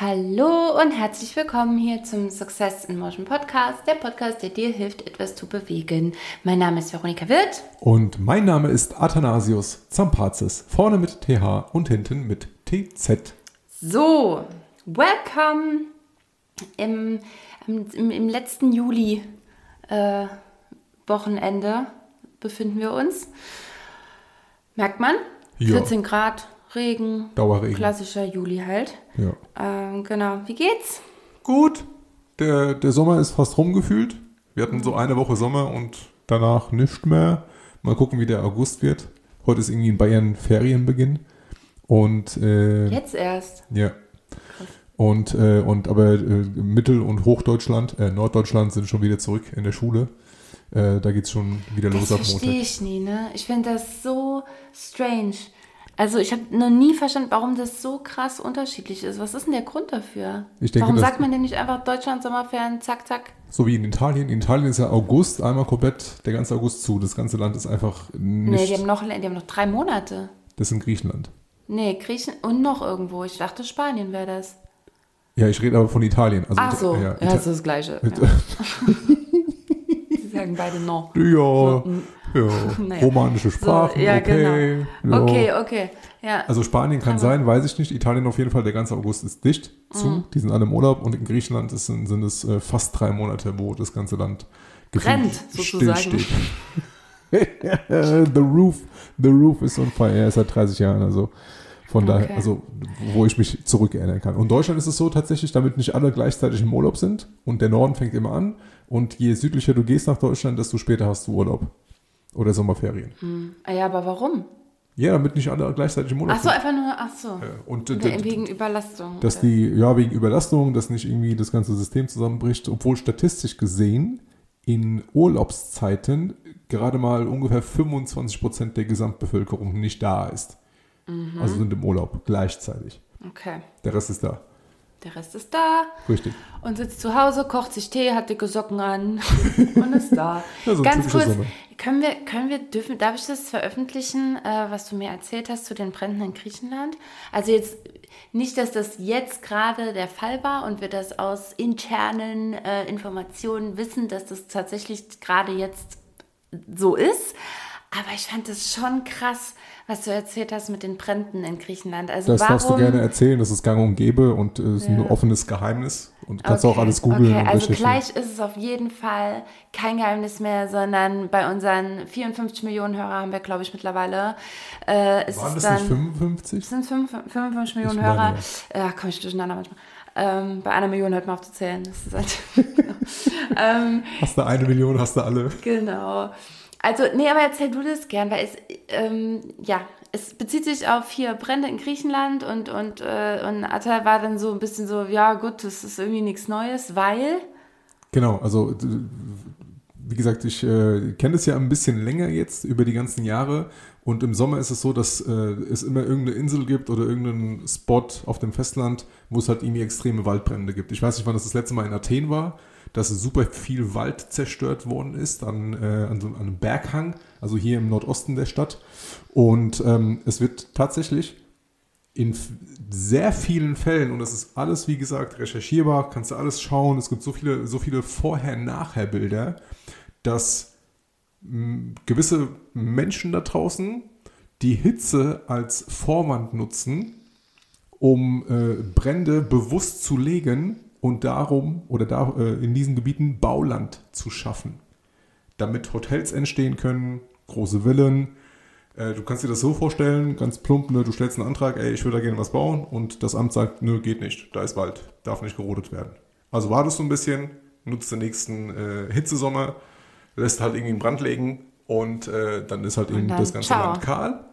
Hallo und herzlich willkommen hier zum Success in Motion Podcast, der Podcast, der dir hilft, etwas zu bewegen. Mein Name ist Veronika Wirth. Und mein Name ist Athanasius Zampazis, vorne mit TH und hinten mit TZ. So, welcome im, im, im letzten Juli äh, Wochenende befinden wir uns. Merkt man? Ja. 14 Grad, Regen. Dauerregen. Klassischer Juli halt. Ja. Ähm, genau. Wie geht's? Gut, der, der Sommer ist fast rumgefühlt. Wir hatten so eine Woche Sommer und danach nichts mehr. Mal gucken, wie der August wird. Heute ist irgendwie in Bayern Ferienbeginn. Und äh, Jetzt erst. ja. Und, äh, und aber äh, Mittel- und Hochdeutschland, äh, Norddeutschland sind schon wieder zurück in der Schule. Äh, da geht's schon wieder Das los ab verstehe Montag. ich nie, ne? Ich finde das so strange. Also ich habe noch nie verstanden, warum das so krass unterschiedlich ist. Was ist denn der Grund dafür? Ich denke, warum sagt man denn nicht einfach Deutschland Sommerferien, zack, zack? So wie in Italien. In Italien ist ja August einmal komplett, der ganze August zu. Das ganze Land ist einfach Nee, nicht. die haben, noch, die haben noch drei Monate. das ist in Griechenland. Nee, Griechen und noch irgendwo. Ich dachte, Spanien wäre das. Ja, ich rede aber von Italien. Also Ach Ita- so, ja, ja, das Ita ist das Gleiche. Ja. Sagen beide noch. ja, ja, Naja. romanische Sprachen, ja, okay. Ja. Okay, okay. Ja. Also Spanien kann sein, weiß ich nicht. Italien auf jeden Fall, der ganze August ist dicht zu. Mhm. Die sind alle im Urlaub und in Griechenland ist, sind, es äh, fast drei Monate, wo das ganze Land Brennt, sozusagen. the roof, the roof is on fire. Er ist seit 30 Jahren, also von Okay. daher, also wo ich mich zurückerinnern kann. Und Deutschland ist es so tatsächlich, damit nicht alle gleichzeitig im Urlaub sind und der Norden fängt immer an und je südlicher du gehst nach Deutschland, desto später hast du Urlaub oder Sommerferien. Ah ja, aber warum? Ja, damit nicht alle gleichzeitig im Urlaub Ach so, sind. einfach nur, ach so. Und Wegen Überlastung. dass die, ja, wegen Überlastung, dass nicht irgendwie das ganze System zusammenbricht, obwohl statistisch gesehen in Urlaubszeiten gerade mal ungefähr 25 Prozent der Gesamtbevölkerung nicht da ist. Mhm. Also sind im Urlaub gleichzeitig. Okay. Der Rest ist da. Der Rest ist da Richtig. und sitzt zu Hause, kocht sich Tee, hat dicke Socken an und ist da. Ja, so Ganz kurz, Sommer. können wir, können wir, dürfen, darf ich das veröffentlichen, äh, was du mir erzählt hast zu den Bränden in Griechenland? Also jetzt nicht, dass das jetzt gerade der Fall war und wir das aus internen äh, Informationen wissen, dass das tatsächlich gerade jetzt so ist. Aber ich fand das schon krass, was du erzählt hast mit den Bränden in Griechenland. Also Das warum, darfst du gerne erzählen, das ist gang und gäbe und äh, ist ein Ja. offenes Geheimnis. Und kannst auch alles googeln Okay, also gleich ist es auf jeden Fall kein Geheimnis mehr, sondern bei unseren 54 Millionen Hörer haben wir, glaube ich, mittlerweile. Äh, ist Waren es das dann, nicht 55? Es sind fünf- 55 Millionen meine, Hörer. Ja, komme ich durcheinander manchmal. Ähm, bei einer Million hört man auf zu zählen. Das ist halt ähm, Hast du eine Million, hast du alle. Genau. Also, nee, aber erzähl du das gern, weil es, ähm, ja, es bezieht sich auf hier Brände in Griechenland und, und, äh, und Atta war dann so ein bisschen so, ja gut, das ist irgendwie nichts Neues, weil, Genau, also wie gesagt, ich äh, kenne es ja ein bisschen länger jetzt über die ganzen Jahre und im Sommer ist es so, dass äh, es immer irgendeine Insel gibt oder irgendeinen Spot auf dem Festland, wo es halt irgendwie extreme Waldbrände gibt. Ich weiß nicht, wann das das letzte Mal in Athen war, dass super viel Wald zerstört worden ist an, äh, an, so, einem Berghang, also hier im Nordosten der Stadt. Und ähm, es wird tatsächlich in sehr vielen Fällen, und das ist alles, wie gesagt, recherchierbar, kannst du alles schauen, es gibt so viele, so viele Vorher-Nachher-Bilder, dass gewisse Menschen da draußen die Hitze als Vorwand nutzen, um äh, Brände bewusst zu legen und darum oder da äh, in diesen Gebieten Bauland zu schaffen, damit Hotels entstehen können, große Villen, äh, Du kannst dir das so vorstellen, ganz plump, ne, du stellst einen Antrag, ey, ich würde da gerne was bauen und das Amt sagt, nö, geht nicht, da ist Wald, darf nicht gerodet werden. Also wartest du ein bisschen, nutzt den nächsten äh, Hitzesommer, lässt halt irgendwie einen Brand legen und äh, dann ist halt eben dann das ganze ciao. Land kahl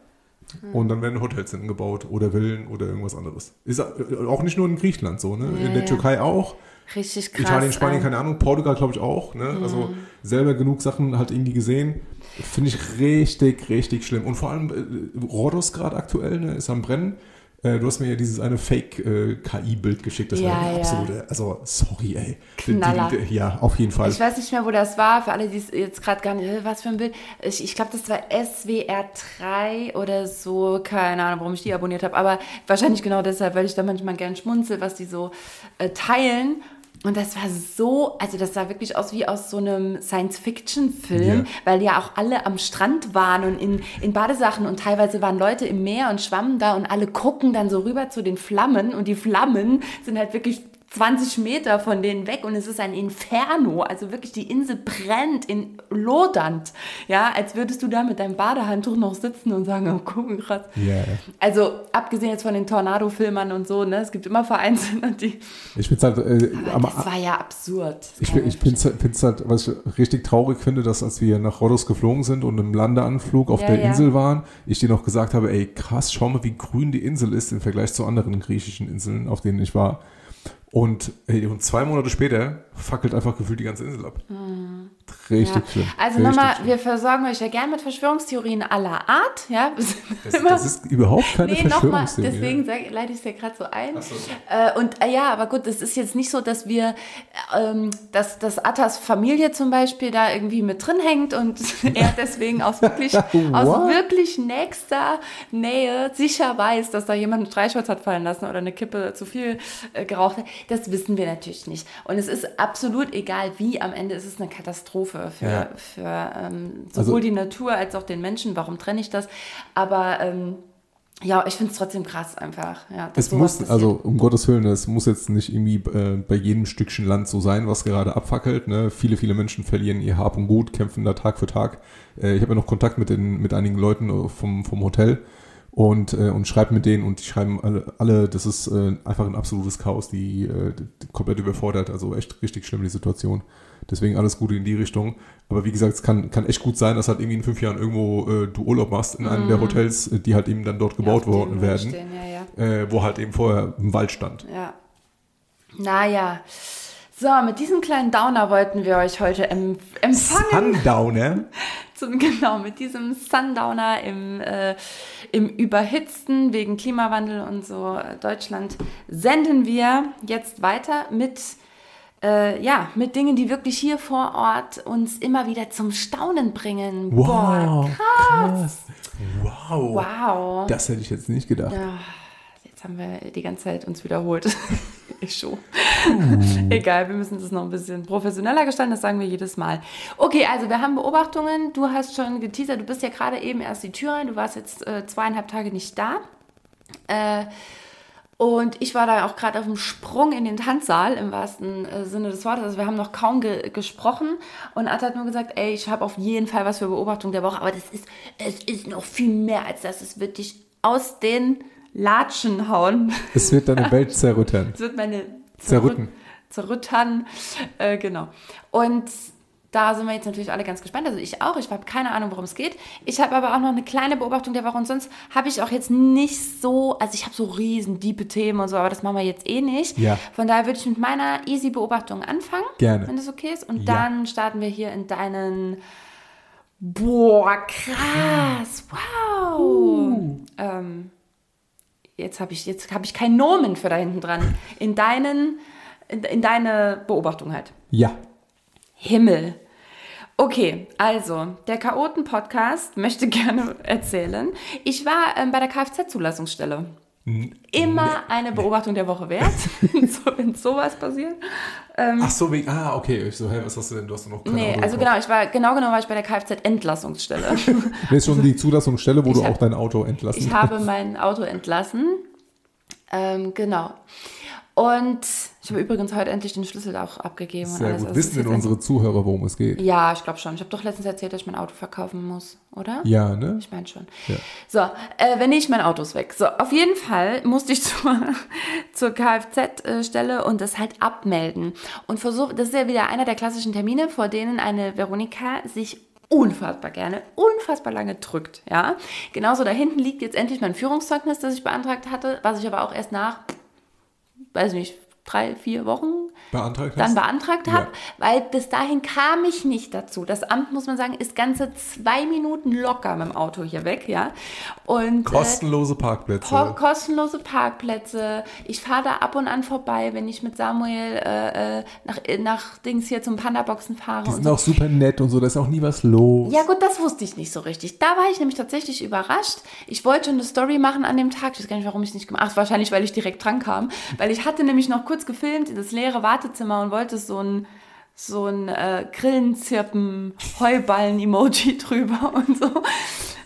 und dann werden Hotels hingebaut oder Villen oder irgendwas anderes. Ist äh, auch nicht nur in Griechenland so, ne? Ja, in der ja. Türkei auch. richtig krass. Italien, Spanien, ähm, keine Ahnung, Portugal glaube ich auch. Ne? Also selber genug Sachen halt irgendwie gesehen. Finde ich richtig, richtig schlimm. Und vor allem äh, Rhodos gerade aktuell ne, ist am Brennen. Äh, du hast mir ja dieses eine Fake-KI-Bild geschickt. Das Ja, war eine ja. absolute, also sorry, ey. Knaller. Die, die, ja, auf jeden Fall. Ich weiß nicht mehr, wo das war, für alle, die es jetzt gerade gar nicht, äh, was für ein Bild. Ich, ich glaube, das war SWR 3 oder so, keine Ahnung, warum ich die abonniert habe, aber wahrscheinlich genau deshalb, weil ich da manchmal gern schmunzel, was die so äh, teilen. Und das war so, also das sah wirklich aus wie aus so einem Science-Fiction-Film, Ja. weil ja auch alle am Strand waren und in, in Badesachen und teilweise waren Leute im Meer und schwammen da und alle gucken dann so rüber zu den Flammen und die Flammen sind halt wirklich 20 Meter von denen weg und es ist ein Inferno. Also wirklich, die Insel brennt in lodernd. Ja, als würdest du da mit deinem Badehandtuch noch sitzen und sagen, oh, guck, krass. Ja, ja. Also, abgesehen jetzt von den Tornado-Filmern und so, ne, es gibt immer Vereinzelte, die. Ich finde halt, äh, am, Das war ja absurd. Ich, ich finde es halt, was ich richtig traurig finde, dass als wir nach Rhodos geflogen sind und im Landeanflug auf Ja, der ja. Insel waren, ich dir noch gesagt habe, ey krass, schau mal, wie grün die Insel ist im Vergleich zu anderen griechischen Inseln, auf denen ich war. Und, ey, und zwei Monate später fackelt einfach gefühlt die ganze Insel ab. Richtig Ja. schlimm. Also nochmal, wir versorgen euch ja gern mit Verschwörungstheorien aller Art. Ja? Das, das ist überhaupt keine Nee, nochmal, Verschwörungstheorie. deswegen sag, leite ich es ja gerade so ein. So. Äh, und äh, ja, aber gut, es ist jetzt nicht so, dass wir, ähm, dass, dass Attas Familie zum Beispiel da irgendwie mit drin hängt und er deswegen aus wirklich, aus wirklich nächster Nähe sicher weiß, dass da jemand einen Streichholz hat fallen lassen oder eine Kippe zu viel äh, geraucht hat. Das wissen wir natürlich nicht. Und es ist absolut egal wie, am Ende ist es eine Katastrophe für, Ja. für ähm, sowohl Also- die Natur als auch den Menschen. Warum trenne ich das? Aber ähm, ja, ich finde es trotzdem krass einfach. Ja, Es muss, also um Gottes Willen, es muss jetzt nicht irgendwie äh, bei jedem Stückchen Land so sein, was gerade abfackelt. Ne? Viele, viele Menschen verlieren ihr Hab und Gut, kämpfen da Tag für Tag. Äh, ich habe ja noch Kontakt mit, den, mit einigen Leuten äh, vom, vom Hotel und, äh, und schreibe mit denen und die schreiben alle, alle das ist äh, einfach ein absolutes Chaos, die, äh, die komplett überfordert. Also echt richtig schlimm die Situation. Deswegen alles Gute in die Richtung. Aber wie gesagt, es kann, kann echt gut sein, dass halt irgendwie in fünf Jahren irgendwo äh, du Urlaub machst in einem der Hotels, äh, die halt eben dann dort Mhm. Ja, gebaut dem worden werden Stehen, ja, ja. äh, wo halt eben vorher ein Wald stand. ja. Naja. So, mit diesem kleinen Downer wollten wir euch heute em empfangen. Sundowner? Zum, genau, mit diesem Sundowner im, äh, im Überhitzten wegen Klimawandel und so äh, Deutschland senden wir jetzt weiter mit, äh, ja, mit Dingen, die wirklich hier vor Ort uns immer wieder zum Staunen bringen. Boah, krass. Wow. wow. Das hätte ich jetzt nicht gedacht. Ja, jetzt haben wir die ganze Zeit uns wiederholt. ich schon. Egal, wir müssen das noch ein bisschen professioneller gestalten, das sagen wir jedes Mal. Okay, also wir haben Beobachtungen. Du hast schon geteasert, du bist ja gerade eben erst die Tür rein, du warst jetzt äh, zweieinhalb Tage nicht da. Äh, und ich war da auch gerade auf dem Sprung in den Tanzsaal im wahrsten äh, Sinne des Wortes. Also wir haben noch kaum ge gesprochen und Atta hat nur gesagt, ey, ich habe auf jeden Fall was für Beobachtung der Woche, aber das ist, es ist noch viel mehr als das. Es wird dich aus den Latschen hauen. Es wird deine Welt zerrüttern. Es wird meine Zerrütten. Zerrüttern, äh, genau. Und da sind wir jetzt natürlich alle ganz gespannt. Also ich auch. Ich habe keine Ahnung, worum es geht. Ich habe aber auch noch eine kleine Beobachtung der Woche. Und sonst habe ich auch jetzt nicht so, also ich habe so riesen diepe Themen und so, aber das machen wir jetzt eh nicht. Ja. Von daher würde ich mit meiner easy Beobachtung anfangen. Gerne. Wenn das okay ist. Und Ja. dann starten wir hier in deinen Boah, krass. Wow. Uh. Ähm, jetzt habe ich, jetzt habe ich keinen Nomen für da hinten dran. In deinen, in, in deine Beobachtung halt. Ja. Himmel. Okay, also der Chaoten-Podcast möchte gerne erzählen. Ich war ähm, bei der Kfz-Zulassungsstelle. Immer eine Beobachtung der Woche wert, so, wenn sowas passiert. Ach so, wegen, ah, okay. Ich so, hä, was hast du denn? Du hast doch noch keine Nee, Auto also gekauft. genau, ich war, genau genau war ich bei der Kfz-Entlassungsstelle. Das ist schon die Zulassungsstelle, wo Ich du hab- auch dein Auto entlassen Ich habe mein Auto entlassen. Ähm, genau. Und ich habe übrigens heute endlich den Schlüssel auch abgegeben. und Sehr alles. gut. Also Wissen denn unsere Zuhörer, worum es geht? Ja, ich glaube schon. Ich habe doch letztens erzählt, dass ich mein Auto verkaufen muss, oder? Ja, ne? Ich meine schon. Ja. So, äh, wenn nicht, mein Auto ist weg. So, auf jeden Fall musste ich zur, zur Kfz-Stelle und das halt abmelden. Und versuch, das ist ja wieder einer der klassischen Termine, vor denen eine Veronika sich unfassbar gerne, unfassbar lange drückt, ja. Genauso da hinten liegt jetzt endlich mein Führungszeugnis, das ich beantragt hatte, was ich aber auch erst nach, weiß nicht, drei, vier Wochen beantragt dann hast? beantragt habe, Ja. weil bis dahin kam ich nicht dazu. Das Amt, muss man sagen, ist ganze zwei Minuten locker mit dem Auto hier weg, ja. Und, äh, Kostenlose Parkplätze. Ko kostenlose Parkplätze. Ich fahre da ab und an vorbei, wenn ich mit Samuel äh, äh, nach, äh, nach Dings hier zum Panda-Boxen fahre. die sind so. auch super nett und so, da ist auch nie was los. Ja gut, das wusste ich nicht so richtig. Da war ich nämlich tatsächlich überrascht. Ich wollte schon eine Story machen an dem Tag. Ich weiß gar nicht, warum ich es nicht gemacht habe. Ach, wahrscheinlich, weil ich direkt dran kam. Weil ich hatte nämlich noch kurz gefilmt, das leere Wartezimmer und wollte so ein so ein äh, Grillenzirpen, Heuballen-Emoji drüber und so.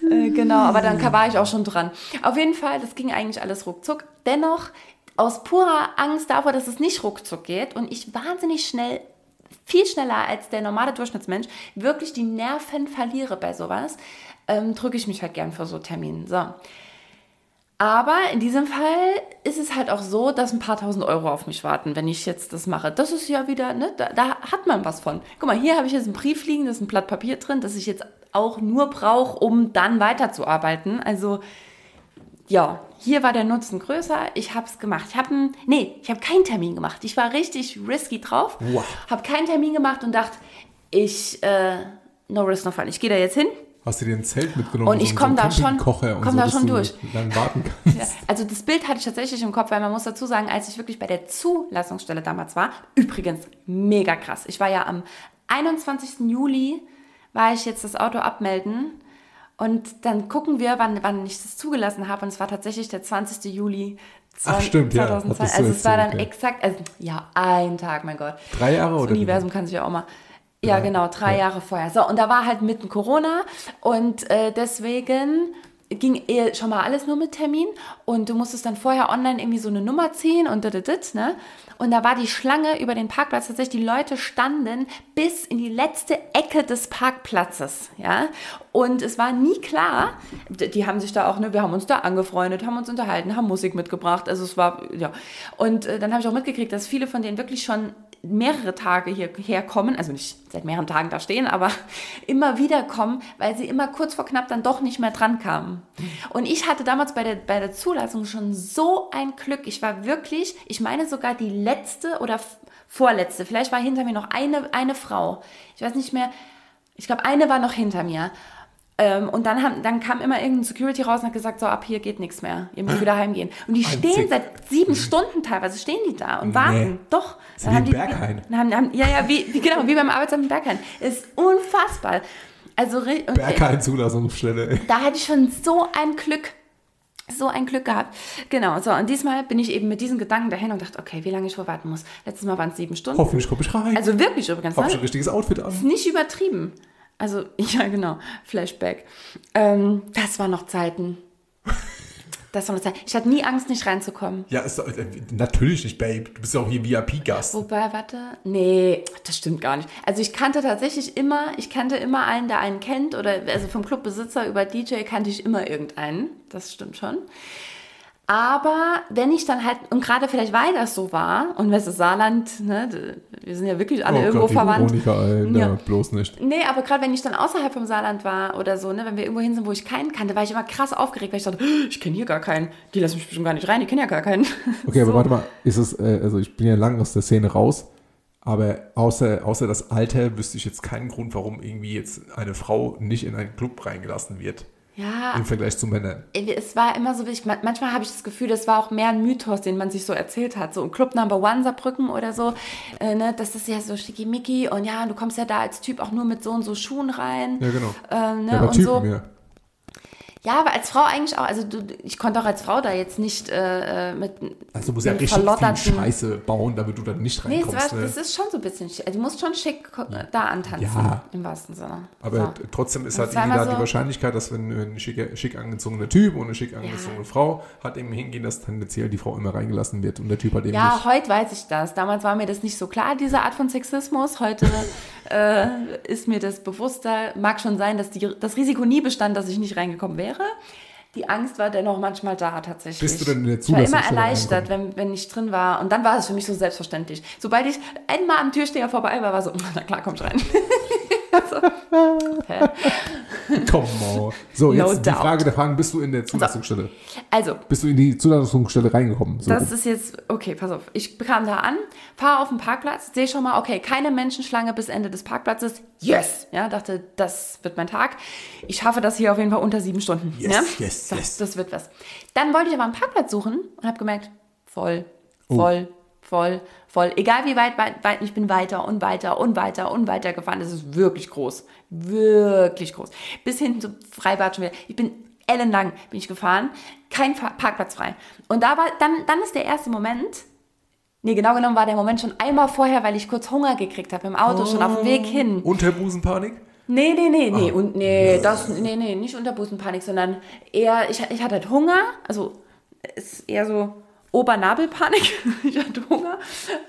Äh, genau, aber dann war ich auch schon dran. Auf jeden Fall, das ging eigentlich alles ruckzuck. Dennoch, aus purer Angst davor, dass es nicht ruckzuck geht und ich wahnsinnig schnell viel schneller als der normale Durchschnittsmensch wirklich die Nerven verliere bei sowas, ähm, drücke ich mich halt gern vor so Terminen. So. Aber in diesem Fall ist es halt auch so, dass ein paar tausend Euro auf mich warten, wenn ich jetzt das mache. Das ist ja wieder, ne, da, da hat man was von. Guck mal, hier habe ich jetzt einen Brief liegen, da ist ein Blatt Papier drin, das ich jetzt auch nur brauche, um dann weiterzuarbeiten. Also ja, hier war der Nutzen größer. Ich habe es gemacht. Ich habe nee, ich habe keinen Termin gemacht. Ich war richtig risky drauf. Wow. Habe keinen Termin gemacht und dachte, ich äh, no risk no fun. Ich gehe da jetzt hin. Hast du dir ein Zelt mitgenommen? Und ich komm da schon- komm so, da schon du durch. Dann warten kannst. Ja, also das Bild hatte ich tatsächlich im Kopf, weil man muss dazu sagen, als ich wirklich bei der Zulassungsstelle damals war, übrigens mega krass. Ich war ja am 21. Juli, war ich jetzt das Auto abmelden und dann gucken wir, wann, wann ich das zugelassen habe und es war tatsächlich der 20. Juli Ach, stimmt, ja, 2020. hattest du Also es war dann ja. exakt, also ja, ein Tag, mein Gott. Drei Jahre Das oder? wie? Universum kann sich ja auch mal. Ja, genau, drei ja. Jahre vorher. So, und da war halt mitten Corona und äh, deswegen ging eh schon mal alles nur mit Termin und du musstest dann vorher online irgendwie so eine Nummer ziehen und dit, dit, dit, ne? Und da war die Schlange über den Parkplatz tatsächlich, die Leute standen bis in die letzte Ecke des Parkplatzes, ja? Und es war nie klar, die haben sich da auch, ne, wir haben uns da angefreundet, haben uns unterhalten, haben Musik mitgebracht, also es war, ja. Und äh, dann habe ich auch mitgekriegt, dass viele von denen wirklich schon mehrere Tage hierher kommen, also nicht seit mehreren Tagen da stehen, aber immer wieder kommen, weil sie immer kurz vor knapp dann doch nicht mehr dran kamen. Und ich hatte damals bei der, bei der Zulassung schon so ein Glück. Ich war wirklich, ich meine sogar die letzte oder vorletzte, vielleicht war hinter mir noch eine, eine Frau. Ich weiß nicht mehr, ich glaube, eine war noch hinter mir. Ähm, und dann, haben, dann kam immer irgendein Security raus und hat gesagt, so ab hier geht nichts mehr, ihr müsst wieder heimgehen. Und die stehen seit sieben Stunden teilweise, stehen die da und warten. Doch. Ist Dann wie haben die- Berghain. dann haben, haben, ja, ja, wie, wie, genau, wie beim Arbeitsamt in Berghain. Ist unfassbar. Also, und, Berghain Zulassungsstelle. ey. da hatte ich schon so ein Glück. So ein Glück gehabt. Genau, so. Und diesmal bin ich eben mit diesen Gedanken dahin und dachte, okay, wie lange ich vorwarten muss. Letztes Mal waren es sieben Stunden. Hoffentlich komme ich rein. Also wirklich übrigens. Hab Ne? schon ein richtiges Outfit an. Ist nicht übertrieben. Also, ja, genau. Flashback. Ähm, das waren noch Zeiten. Das war noch Zeiten. Ich hatte nie Angst, nicht reinzukommen. Ja, ist, äh, natürlich nicht, Babe. Du bist ja auch hier VIP-Gast. Wobei, warte. Nee, das stimmt gar nicht. Also ich kannte tatsächlich immer, ich kannte immer einen, der einen kennt. Oder also vom Clubbesitzer über DJ kannte ich immer irgendeinen. Das stimmt schon. Aber wenn ich dann halt, und gerade vielleicht weil das so war, und weißt du, Saarland, ne, wir sind ja wirklich alle oh irgendwo Gott, verwandt. Veronika, Alter, Ja. bloß nicht. Nee, aber gerade wenn ich dann außerhalb vom Saarland war oder so, ne, wenn wir irgendwo hin sind, wo ich keinen kannte, war ich immer krass aufgeregt, weil ich dachte, ich kenne hier gar keinen. Die lassen mich bestimmt gar nicht rein, die kennen ja gar keinen. Okay, aber So. warte mal, ist es, äh, also ich bin ja lang aus der Szene raus, aber außer, außer das Alter wüsste ich jetzt keinen Grund, warum irgendwie jetzt eine Frau nicht in einen Club reingelassen wird. Ja, Im Vergleich zu Männern. es war immer so, ich, manchmal habe ich das Gefühl, das war auch mehr ein Mythos, den man sich so erzählt hat. So im Club Number One Saarbrücken oder so, äh, ne, das ist ja so schickimicki und ja, du kommst ja da als Typ auch nur mit so und so Schuhen rein. Ja, genau. Ähm, ne, Ja, und Typen, so. ja. Ja, aber als Frau eigentlich auch, also du, ich konnte auch als Frau da jetzt nicht äh, äh, mit Also du musst ja richtig viel Scheiße bauen, damit du dann nicht Nee, reinkommst. war, ne? das ist schon so ein bisschen schick. Also, du musst schon schick da antanzen, Ja. im wahrsten Sinne. Aber so. trotzdem ist Und halt irgendwie da immer die so- Wahrscheinlichkeit, dass wenn ein schick, schick angezogener Typ und eine schick angezogene Frau hat eben hingehen, dass tendenziell die Frau immer reingelassen wird und der Typ hat eben Ja, nicht. heute weiß ich das. Damals war mir das nicht so klar, diese Art von Sexismus. Heute äh, ist mir das bewusster. Mag schon sein, dass die, das Risiko nie bestand, dass ich nicht reingekommen wäre. Die Angst war dennoch manchmal da tatsächlich. Bist du denn in der Ich war immer erleichtert, wenn, wenn ich drin war. Und dann war es für mich so selbstverständlich. Sobald ich einmal am Türsteher vorbei war, war so, na klar, komm rein. so, hä? So, No jetzt die doubt. Frage der Fragen. Bist du in der Zulassungsstelle? Also, Bist du in die Zulassungsstelle reingekommen? So. Das ist jetzt, okay, pass auf. Ich kam da an, fahre auf den Parkplatz, sehe schon mal, okay, keine Menschenschlange bis Ende des Parkplatzes. Yes! Ja, dachte, das wird mein Tag. Ich schaffe das hier auf jeden Fall unter sieben Stunden. Yes, ja? yes, das, yes. Das wird was. Dann wollte ich aber einen Parkplatz suchen und habe gemerkt, voll, Oh. voll, voll. Egal wie weit, weit, weit, ich bin weiter und weiter und weiter und weiter gefahren. Das ist wirklich groß. Wirklich groß. Bis hin zum Freibad schon wieder. Ich bin ellenlang bin ich gefahren. Kein Parkplatz frei. Und da war, dann, dann ist der erste Moment, nee, genau genommen war der Moment schon einmal vorher, weil ich kurz Hunger gekriegt habe im Auto, schon auf dem Weg hin. Unterbusenpanik? Nee, nee, nee, nee. Ah. Und nee, das, nee, nee, nicht Unterbusenpanik, sondern eher, ich, ich hatte halt Hunger, also es ist eher so Obernabelpanik. ich hatte Hunger.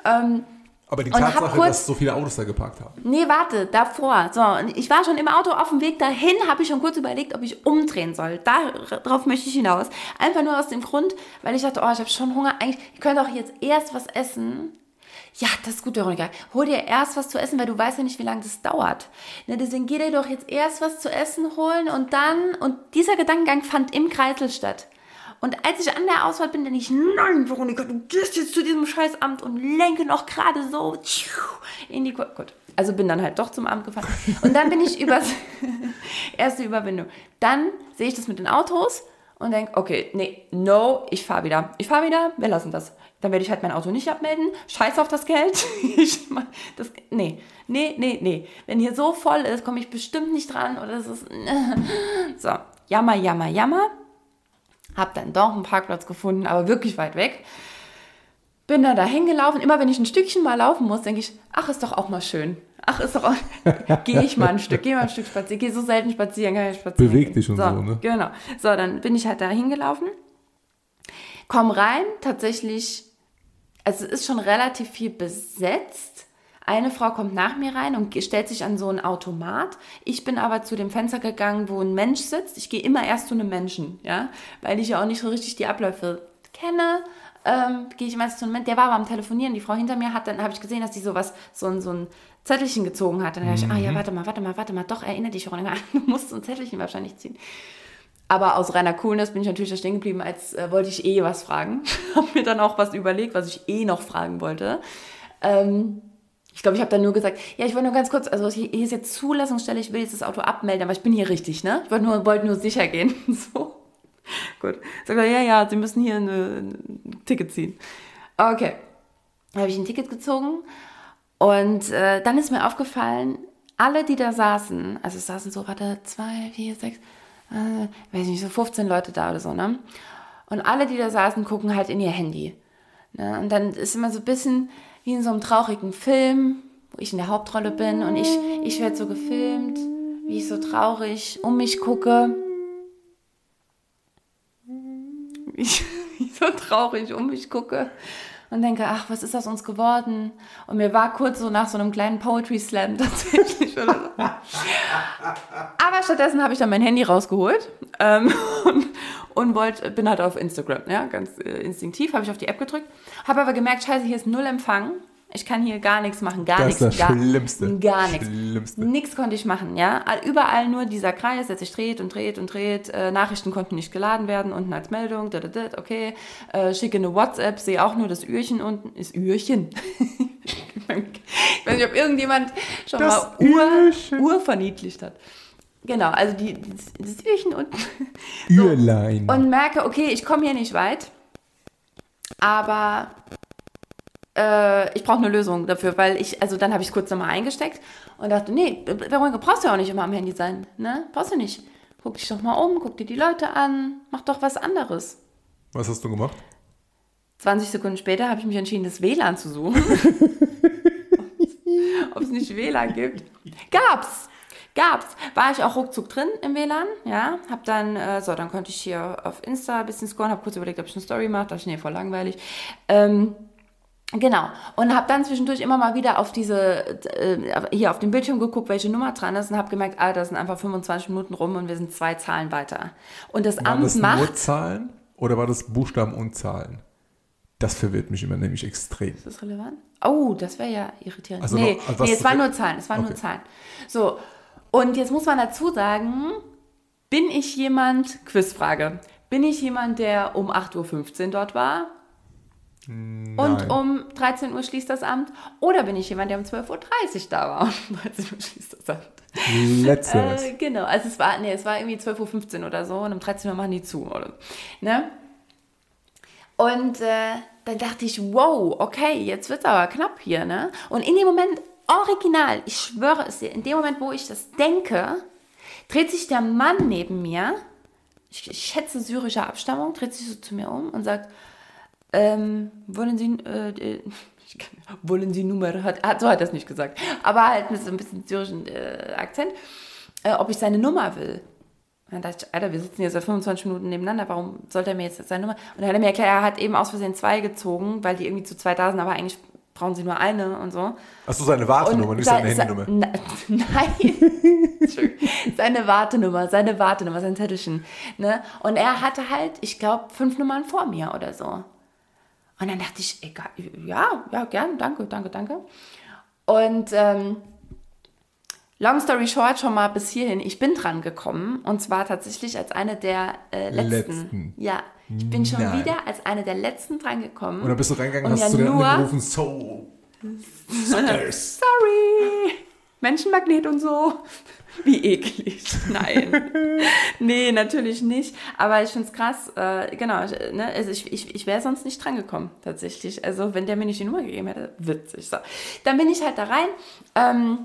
Ähm, Aber die Tatsache, kurz- dass so viele Autos da geparkt haben. nee, warte, davor. So, ich war schon im Auto auf dem Weg dahin, habe ich schon kurz überlegt, ob ich umdrehen soll. Darauf möchte ich hinaus. Einfach nur aus dem Grund, weil ich dachte, oh, ich habe schon Hunger. Eigentlich, ich könnte auch jetzt erst was essen. Ja, das ist gut, Veronika. Hol dir erst was zu essen, weil du weißt ja nicht, wie lange das dauert. Ne, deswegen geh dir doch jetzt erst was zu essen holen und dann, und dieser Gedankengang fand im Kreisel statt. Und als ich an der Auswahl bin, denke ich, nein, Veronika, du gehst jetzt zu diesem Scheißamt und lenke noch gerade so in die Kur Gut. Also bin dann halt doch zum Amt gefahren. Und dann bin ich über erste Überwindung. Dann sehe ich das mit den Autos und denke, okay, nee, no, ich fahre wieder. Ich fahre wieder, wir lassen das. Dann werde ich halt mein Auto nicht abmelden. Scheiß auf das Geld. Ich, mach das, nee, nee, nee, nee. Wenn hier so voll ist, komme ich bestimmt nicht dran oder es ist. So, jammer, jammer, jammer. Hab dann doch einen Parkplatz gefunden, aber wirklich weit weg. Bin dann da hingelaufen. Immer wenn ich ein Stückchen mal laufen muss, denke ich, ach, ist doch auch mal schön. Ach, ist doch auch. Gehe ich mal ein Stück, gehe mal ein Stück spazieren. Gehe so selten spazieren, kann ich spazieren. Beweg gehen. dich und so, ne? Genau. So, dann bin ich halt da hingelaufen. Komm rein, tatsächlich, also es ist schon relativ viel besetzt. Eine Frau kommt nach mir rein und stellt sich an so ein Automat. Ich bin aber zu dem Fenster gegangen, wo ein Mensch sitzt. Ich gehe immer erst zu einem Menschen, ja, weil ich ja auch nicht so richtig die Abläufe kenne. Ähm, gehe ich meistens zu einem Menschen. Der war aber am Telefonieren. Die Frau hinter mir hat, dann habe ich gesehen, dass die sowas, so ein, so ein Zettelchen gezogen hat. Dann habe ich, ah ja, warte mal, warte mal, warte mal, doch, erinnere dich, Veronika, du musst so ein Zettelchen wahrscheinlich ziehen. Aber aus reiner Coolness bin ich natürlich da stehen geblieben, als äh, wollte ich eh was fragen. habe mir dann auch was überlegt, was ich eh noch fragen wollte. Ähm, ich glaube, ich habe dann nur gesagt, ja, ich wollte nur ganz kurz, also hier ist jetzt Zulassungsstelle, ich will jetzt das Auto abmelden, aber ich bin hier richtig, ne? Ich wollte nur, wollte nur sicher gehen. so. Gut. Sagt er, ja, ja, Sie müssen hier ein Ticket ziehen. Okay. Dann habe ich ein Ticket gezogen und äh, dann ist mir aufgefallen, alle, die da saßen, also es saßen so, warte, zwei, vier, sechs, äh, weiß nicht, so 15 Leute da oder so, ne? Und alle, die da saßen, gucken halt in ihr Handy. Ne? Und dann ist immer so ein bisschen wie in so einem traurigen Film, wo ich in der Hauptrolle bin und ich, ich werde so gefilmt, wie ich so traurig um mich gucke. Wie ich, so traurig um mich gucke und denke, ach, was ist aus uns geworden? Und mir war kurz so nach so einem kleinen Poetry Slam tatsächlich oder so. Aber stattdessen habe ich dann mein Handy rausgeholt ähm, und, und wollte, bin halt auf Instagram, ja, ganz äh, instinktiv, habe ich auf die App gedrückt, habe aber gemerkt, scheiße, hier ist null Empfang. Ich kann hier gar nichts machen, gar Das nichts. ist das gar, Schlimmste. Gar nichts. Schlimmste. Nichts konnte ich machen, ja. Überall nur dieser Kreis, der sich dreht und dreht und dreht. Äh, Nachrichten konnten nicht geladen werden, unten als Meldung, da, da, da, okay. Äh, schicke eine WhatsApp, sehe auch nur das Ührchen unten. Ist Ührchen? ich weiß nicht, ob irgendjemand schon Das mal Uhr. Uhr verniedlicht hat. Genau, also die, das, das Ührchen unten. Ührlein. Und merke, okay, ich komme hier nicht weit. Aber äh, ich brauche eine Lösung dafür, weil ich, also dann habe ich es kurz nochmal eingesteckt und dachte, nee, Veronika, brauchst du ja auch nicht immer am Handy sein, ne? Brauchst du nicht. Guck dich doch mal um, guck dir die Leute an, mach doch was anderes. Was hast du gemacht? 20 Sekunden später habe ich mich entschieden, das WLAN zu suchen. Ob es nicht WLAN gibt. Gab's! Gab's. War ich auch ruckzuck drin im WLAN, ja. Hab dann, äh, so, dann konnte ich hier auf Insta ein bisschen scoren, hab kurz überlegt, ob ich eine Story mache. Dachte ich, nee, voll langweilig. Ähm, Genau. Und habe dann zwischendurch immer mal wieder auf diese, äh, hier auf dem Bildschirm geguckt, welche Nummer dran ist und habe gemerkt, ah, da sind einfach 25 Minuten rum und wir sind zwei Zahlen weiter. Und das Waren Amt das nur macht. Zahlen oder war das Buchstaben und Zahlen? Das verwirrt mich immer nämlich extrem. Ist das relevant? Oh, das wäre ja irritierend. Also nee, noch- also nee, es waren nur Zahlen, es waren nur Okay. Zahlen. So, und jetzt muss man dazu sagen, Bin ich jemand, Quizfrage, bin ich jemand, der um 8.15 Uhr dort war? Und Nein. um 13 Uhr schließt das Amt? Oder bin ich jemand, der um 12.30 Uhr da war? Um 13 Uhr schließt das Amt. Letzteres. Äh, genau, also es war, nee, es war irgendwie 12.15 Uhr oder so und um 13 Uhr machen die zu, oder? Ne? Und äh, dann dachte ich, wow, okay, jetzt wird es aber knapp hier, ne? Und in dem Moment, original, ich schwöre es dir, in dem Moment, wo ich das denke, dreht sich der Mann neben mir, ich, ich schätze syrischer Abstammung, dreht sich so zu mir um und sagt, ähm, wollen Sie, äh, äh, kann, wollen Sie Nummer, hat, so hat er es nicht gesagt, aber halt mit so ein bisschen syrischen äh, Akzent, äh, ob ich seine Nummer will. Und dann dachte ich, Alter, wir sitzen hier seit 25 Minuten nebeneinander, warum sollte er mir jetzt seine Nummer? Und dann hat er mir erklärt, er hat eben aus Versehen zwei gezogen, weil die irgendwie zu zweit da sind, aber eigentlich brauchen sie nur eine und so. Achso, seine Wartenummer, nicht seine se- Handynummer. Na, nein. Seine Wartenummer, seine Wartenummer, sein Zettelchen. Ne? Und er hatte halt, ich glaube, fünf Nummern vor mir oder so. Und dann dachte ich, egal, ja, ja, gern, danke, danke, danke. Und ähm, long story short, schon mal bis hierhin, ich bin dran gekommen. Und zwar tatsächlich als eine der äh, letzten. Letzten. Ja, ich bin schon Nein. wieder als eine der letzten dran gekommen. Und dann bist du reingegangen und hast ja zu den anderen gerufen, so, suckers. Sorry. Menschenmagnet und so. Wie eklig. Nein. nee, natürlich nicht. Aber ich finde es krass. Äh, genau. ich- Ne, also ich, ich, ich wäre sonst nicht dran gekommen, tatsächlich. Also, wenn der mir nicht die Nummer gegeben hätte, witzig. So. Dann bin ich halt da rein. Ähm,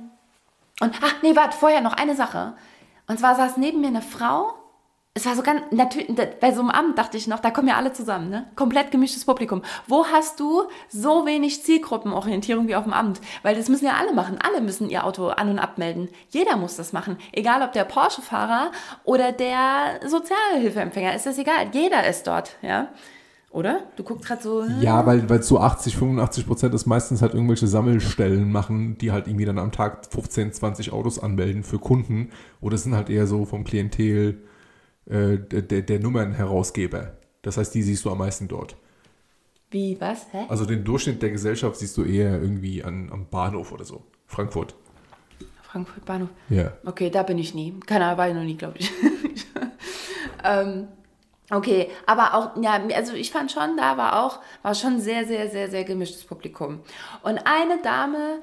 und, ach, nee, warte, vorher noch eine Sache. Und zwar saß neben mir eine Frau. Es war so ganz, natürlich, bei so einem Abend dachte ich noch, da kommen ja alle zusammen, ne? Komplett gemischtes Publikum. Wo hast du so wenig Zielgruppenorientierung wie auf dem Amt? Weil das müssen ja alle machen. Alle müssen ihr Auto an- und abmelden. Jeder muss das machen. Egal ob der Porsche-Fahrer oder der Sozialhilfeempfänger, ist das egal. Jeder ist dort, ja? Oder? Du guckst gerade so. hm? Ja, weil, weil so 80, 85 Prozent ist meistens halt irgendwelche Sammelstellen machen, die halt irgendwie dann am Tag 15, 20 Autos anmelden für Kunden. Oder es sind halt eher so vom Klientel äh, der, der, Nummernherausgeber. Das heißt, die siehst du am meisten dort. Wie, was? Hä? Also den Durchschnitt der Gesellschaft siehst du eher irgendwie an, am Bahnhof oder so. Frankfurt. Frankfurt Bahnhof. Ja. Okay, da bin ich nie. Keiner war ich noch nie, glaube ich. ähm, okay, aber auch, ja, also ich fand schon, da war auch, war schon sehr, sehr, sehr, sehr gemischtes Publikum. Und eine Dame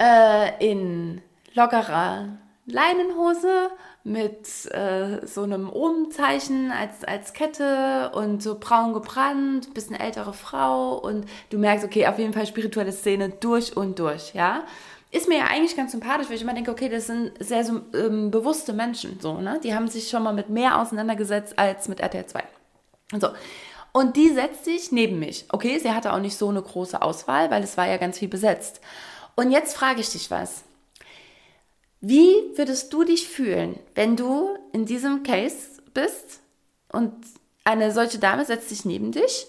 äh, in lockerer Leinenhose mit äh, so einem Ohmzeichen als, als Kette und so braun gebrannt, bisschen ältere Frau und du merkst, okay, auf jeden Fall spirituelle Szene durch und durch, ja. Ist mir ja eigentlich ganz sympathisch, weil ich immer denke, okay, das sind sehr so, ähm, bewusste Menschen, so, ne? Die haben sich schon mal mit mehr auseinandergesetzt als mit RTL 2. Und so. Und die setzt sich neben mich. Okay, sie hatte auch nicht so eine große Auswahl, weil es war ja ganz viel besetzt. Und jetzt frage ich dich was. Wie würdest du dich fühlen, wenn du in diesem Case bist und eine solche Dame setzt sich neben dich?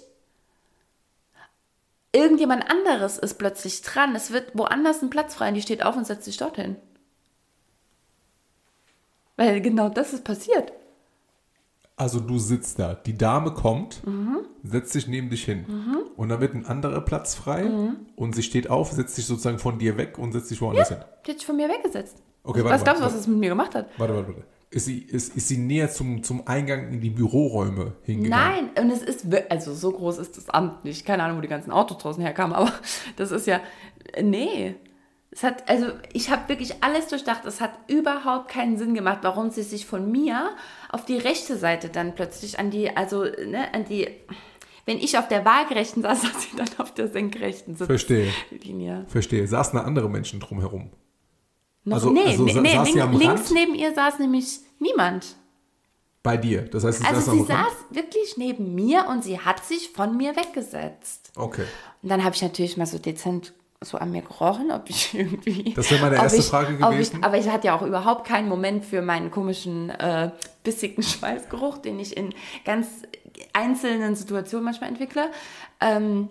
Irgendjemand anderes ist plötzlich dran. Es wird woanders ein Platz frei und die steht auf und setzt sich dorthin. Weil genau das ist passiert. Also du sitzt da, die Dame kommt, Mhm. setzt sich neben dich hin und dann wird ein anderer Platz frei Mhm. und sie steht auf, setzt sich sozusagen von dir weg und setzt sich woanders hin. Die hat sich von mir weggesetzt. Okay, was glaubst du, was das mit mir gemacht hat? Warte, warte, warte. Ist sie, ist, ist sie näher zum, zum Eingang in die Büroräume hingegangen? Nein, und es ist, also so groß ist das Amt nicht. Keine Ahnung, wo die ganzen Autos draußen herkamen, aber das ist ja, nee. Es hat, also ich habe wirklich alles durchdacht. Es hat überhaupt keinen Sinn gemacht, warum sie sich von mir auf die rechte Seite dann plötzlich an die, also, ne, an die, wenn ich auf der waagerechten saß, saß sie dann auf der senkrechten Verstehe, Sitzlinie. verstehe. Saßen da andere Menschen drumherum? Noch, Also- nee, also nee, nee saß links Rand? neben ihr saß nämlich niemand. Bei dir? Das heißt, sie Also saßen sie am Rand? saß wirklich neben mir und sie hat sich von mir weggesetzt. Okay. Und dann habe ich natürlich mal so dezent so an mir gerochen, ob ich irgendwie. Das wäre meine erste ich, Frage gewesen. Ich, aber ich hatte ja auch überhaupt keinen Moment für meinen komischen, äh, bissigen Schweißgeruch, den ich in ganz einzelnen Situationen manchmal entwickle. Ähm,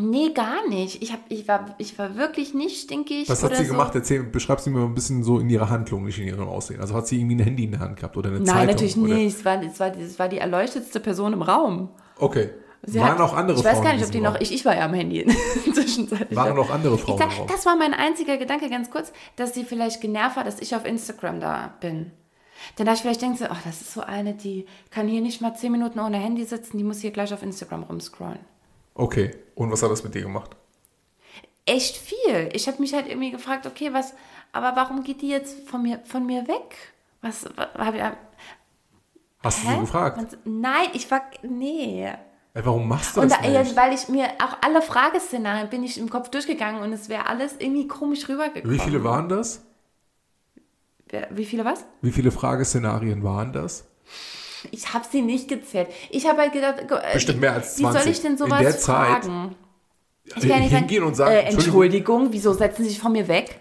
nee, gar nicht. Ich, hab, ich, war, ich war wirklich nicht stinkig. Was hat sie so. gemacht? Erzähl, beschreib sie mir mal ein bisschen so in ihrer Handlung, nicht in ihrem Aussehen. Also hat sie irgendwie ein Handy in der Hand gehabt oder eine Nein, Zeitung? natürlich oder? nicht. Es war, es, war, es war die erleuchtetste Person im Raum. Okay. Sie Waren hat- auch andere Ich weiß Frauen gar nicht, ob die diesem noch. Raum? Ich, ich war ja am Handy zwischenzeitlich. Waren noch andere Frauen Ich im Raum? das war mein einziger Gedanke, ganz kurz, dass sie vielleicht genervt war, dass ich auf Instagram da bin. Dann dachte ich, vielleicht du, ach, das ist so eine, die kann hier nicht mal zehn Minuten ohne Handy sitzen, die muss hier gleich auf Instagram rumscrollen. Okay. Und was hat das mit dir gemacht? Echt viel. Ich habe mich halt irgendwie gefragt, okay, was, aber warum geht die jetzt von mir, von mir weg? Was, habe ich, Hast du sie gefragt? Und, nein, ich war, nee. Warum machst du Und das da, nicht? weil ich mir auch alle Frageszenarien bin ich im Kopf durchgegangen und es wäre alles irgendwie komisch rübergekommen. Wie viele waren das? Wie viele was? Wie viele Frageszenarien waren das? Ich habe sie nicht gezählt. Ich habe halt gedacht, äh, Bestimmt mehr als wie soll 20. ich denn In sowas der Zeit fragen? Ich kann ja nicht hingehen und sagen, äh, Entschuldigung. Entschuldigung, wieso setzen Sie sich von mir weg?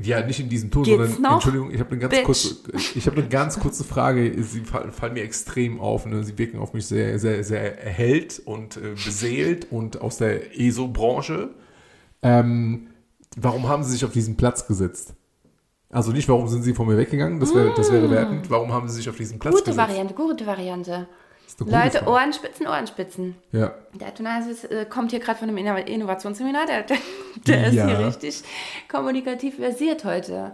Ja, nicht in diesem Ton, Geht's sondern noch? Entschuldigung, ich habe eine ganz Bitch. kurze, ich habe eine ganz kurze Frage. Sie fallen, fallen mir extrem auf. Ne? Sie wirken auf mich sehr, sehr, sehr erhellt und äh, beseelt und aus der ESO-Branche. Ähm, warum haben Sie sich auf diesen Platz gesetzt? Also nicht, warum sind Sie von mir weggegangen? Das wäre, das wäre wertend. Warum haben Sie sich auf diesen Platz Mm. Gute gesetzt? Variante, gute Variante. Ist gute Leute, Frage. Ohrenspitzen, Ohrenspitzen. Ja. Der Tonalsis äh, kommt hier gerade von einem Inno- Innovationsseminar. Der, der, der ist Ja. hier richtig kommunikativ versiert heute.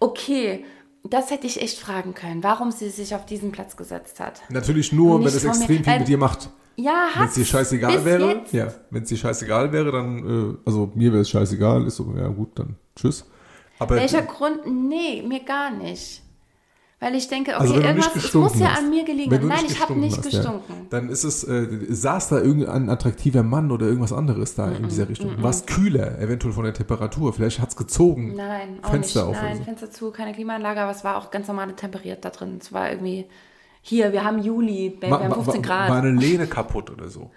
Okay, das hätte ich echt fragen können, warum sie sich auf diesen Platz gesetzt hat. Natürlich nur, wenn es von mir. extrem viel Äh, mit dir macht. Ja, Wenn es dir scheißegal wäre, Jetzt. ja, wenn es dir scheißegal wäre, dann, äh, also mir wäre es scheißegal, ist so, ja gut, dann tschüss. Aber Welcher Grund? Nee, mir gar nicht. Weil ich denke, okay, also wenn du irgendwas, nicht es muss ja an mir gelegen haben. Nein, ich habe nicht hast, gestunken. Ja, dann ist es, äh, saß da irgendein attraktiver Mann oder irgendwas anderes da in dieser Richtung. War es kühler, eventuell von der Temperatur, vielleicht hat es gezogen. Nein, auch Fenster nicht. auf Nein, so. Fenster zu, keine Klimaanlage, aber es war auch ganz normal temperiert da drin. Es war irgendwie, hier, wir haben Juli, wir Ma- haben ma- 15 wa- Grad. War eine Lehne kaputt oder so.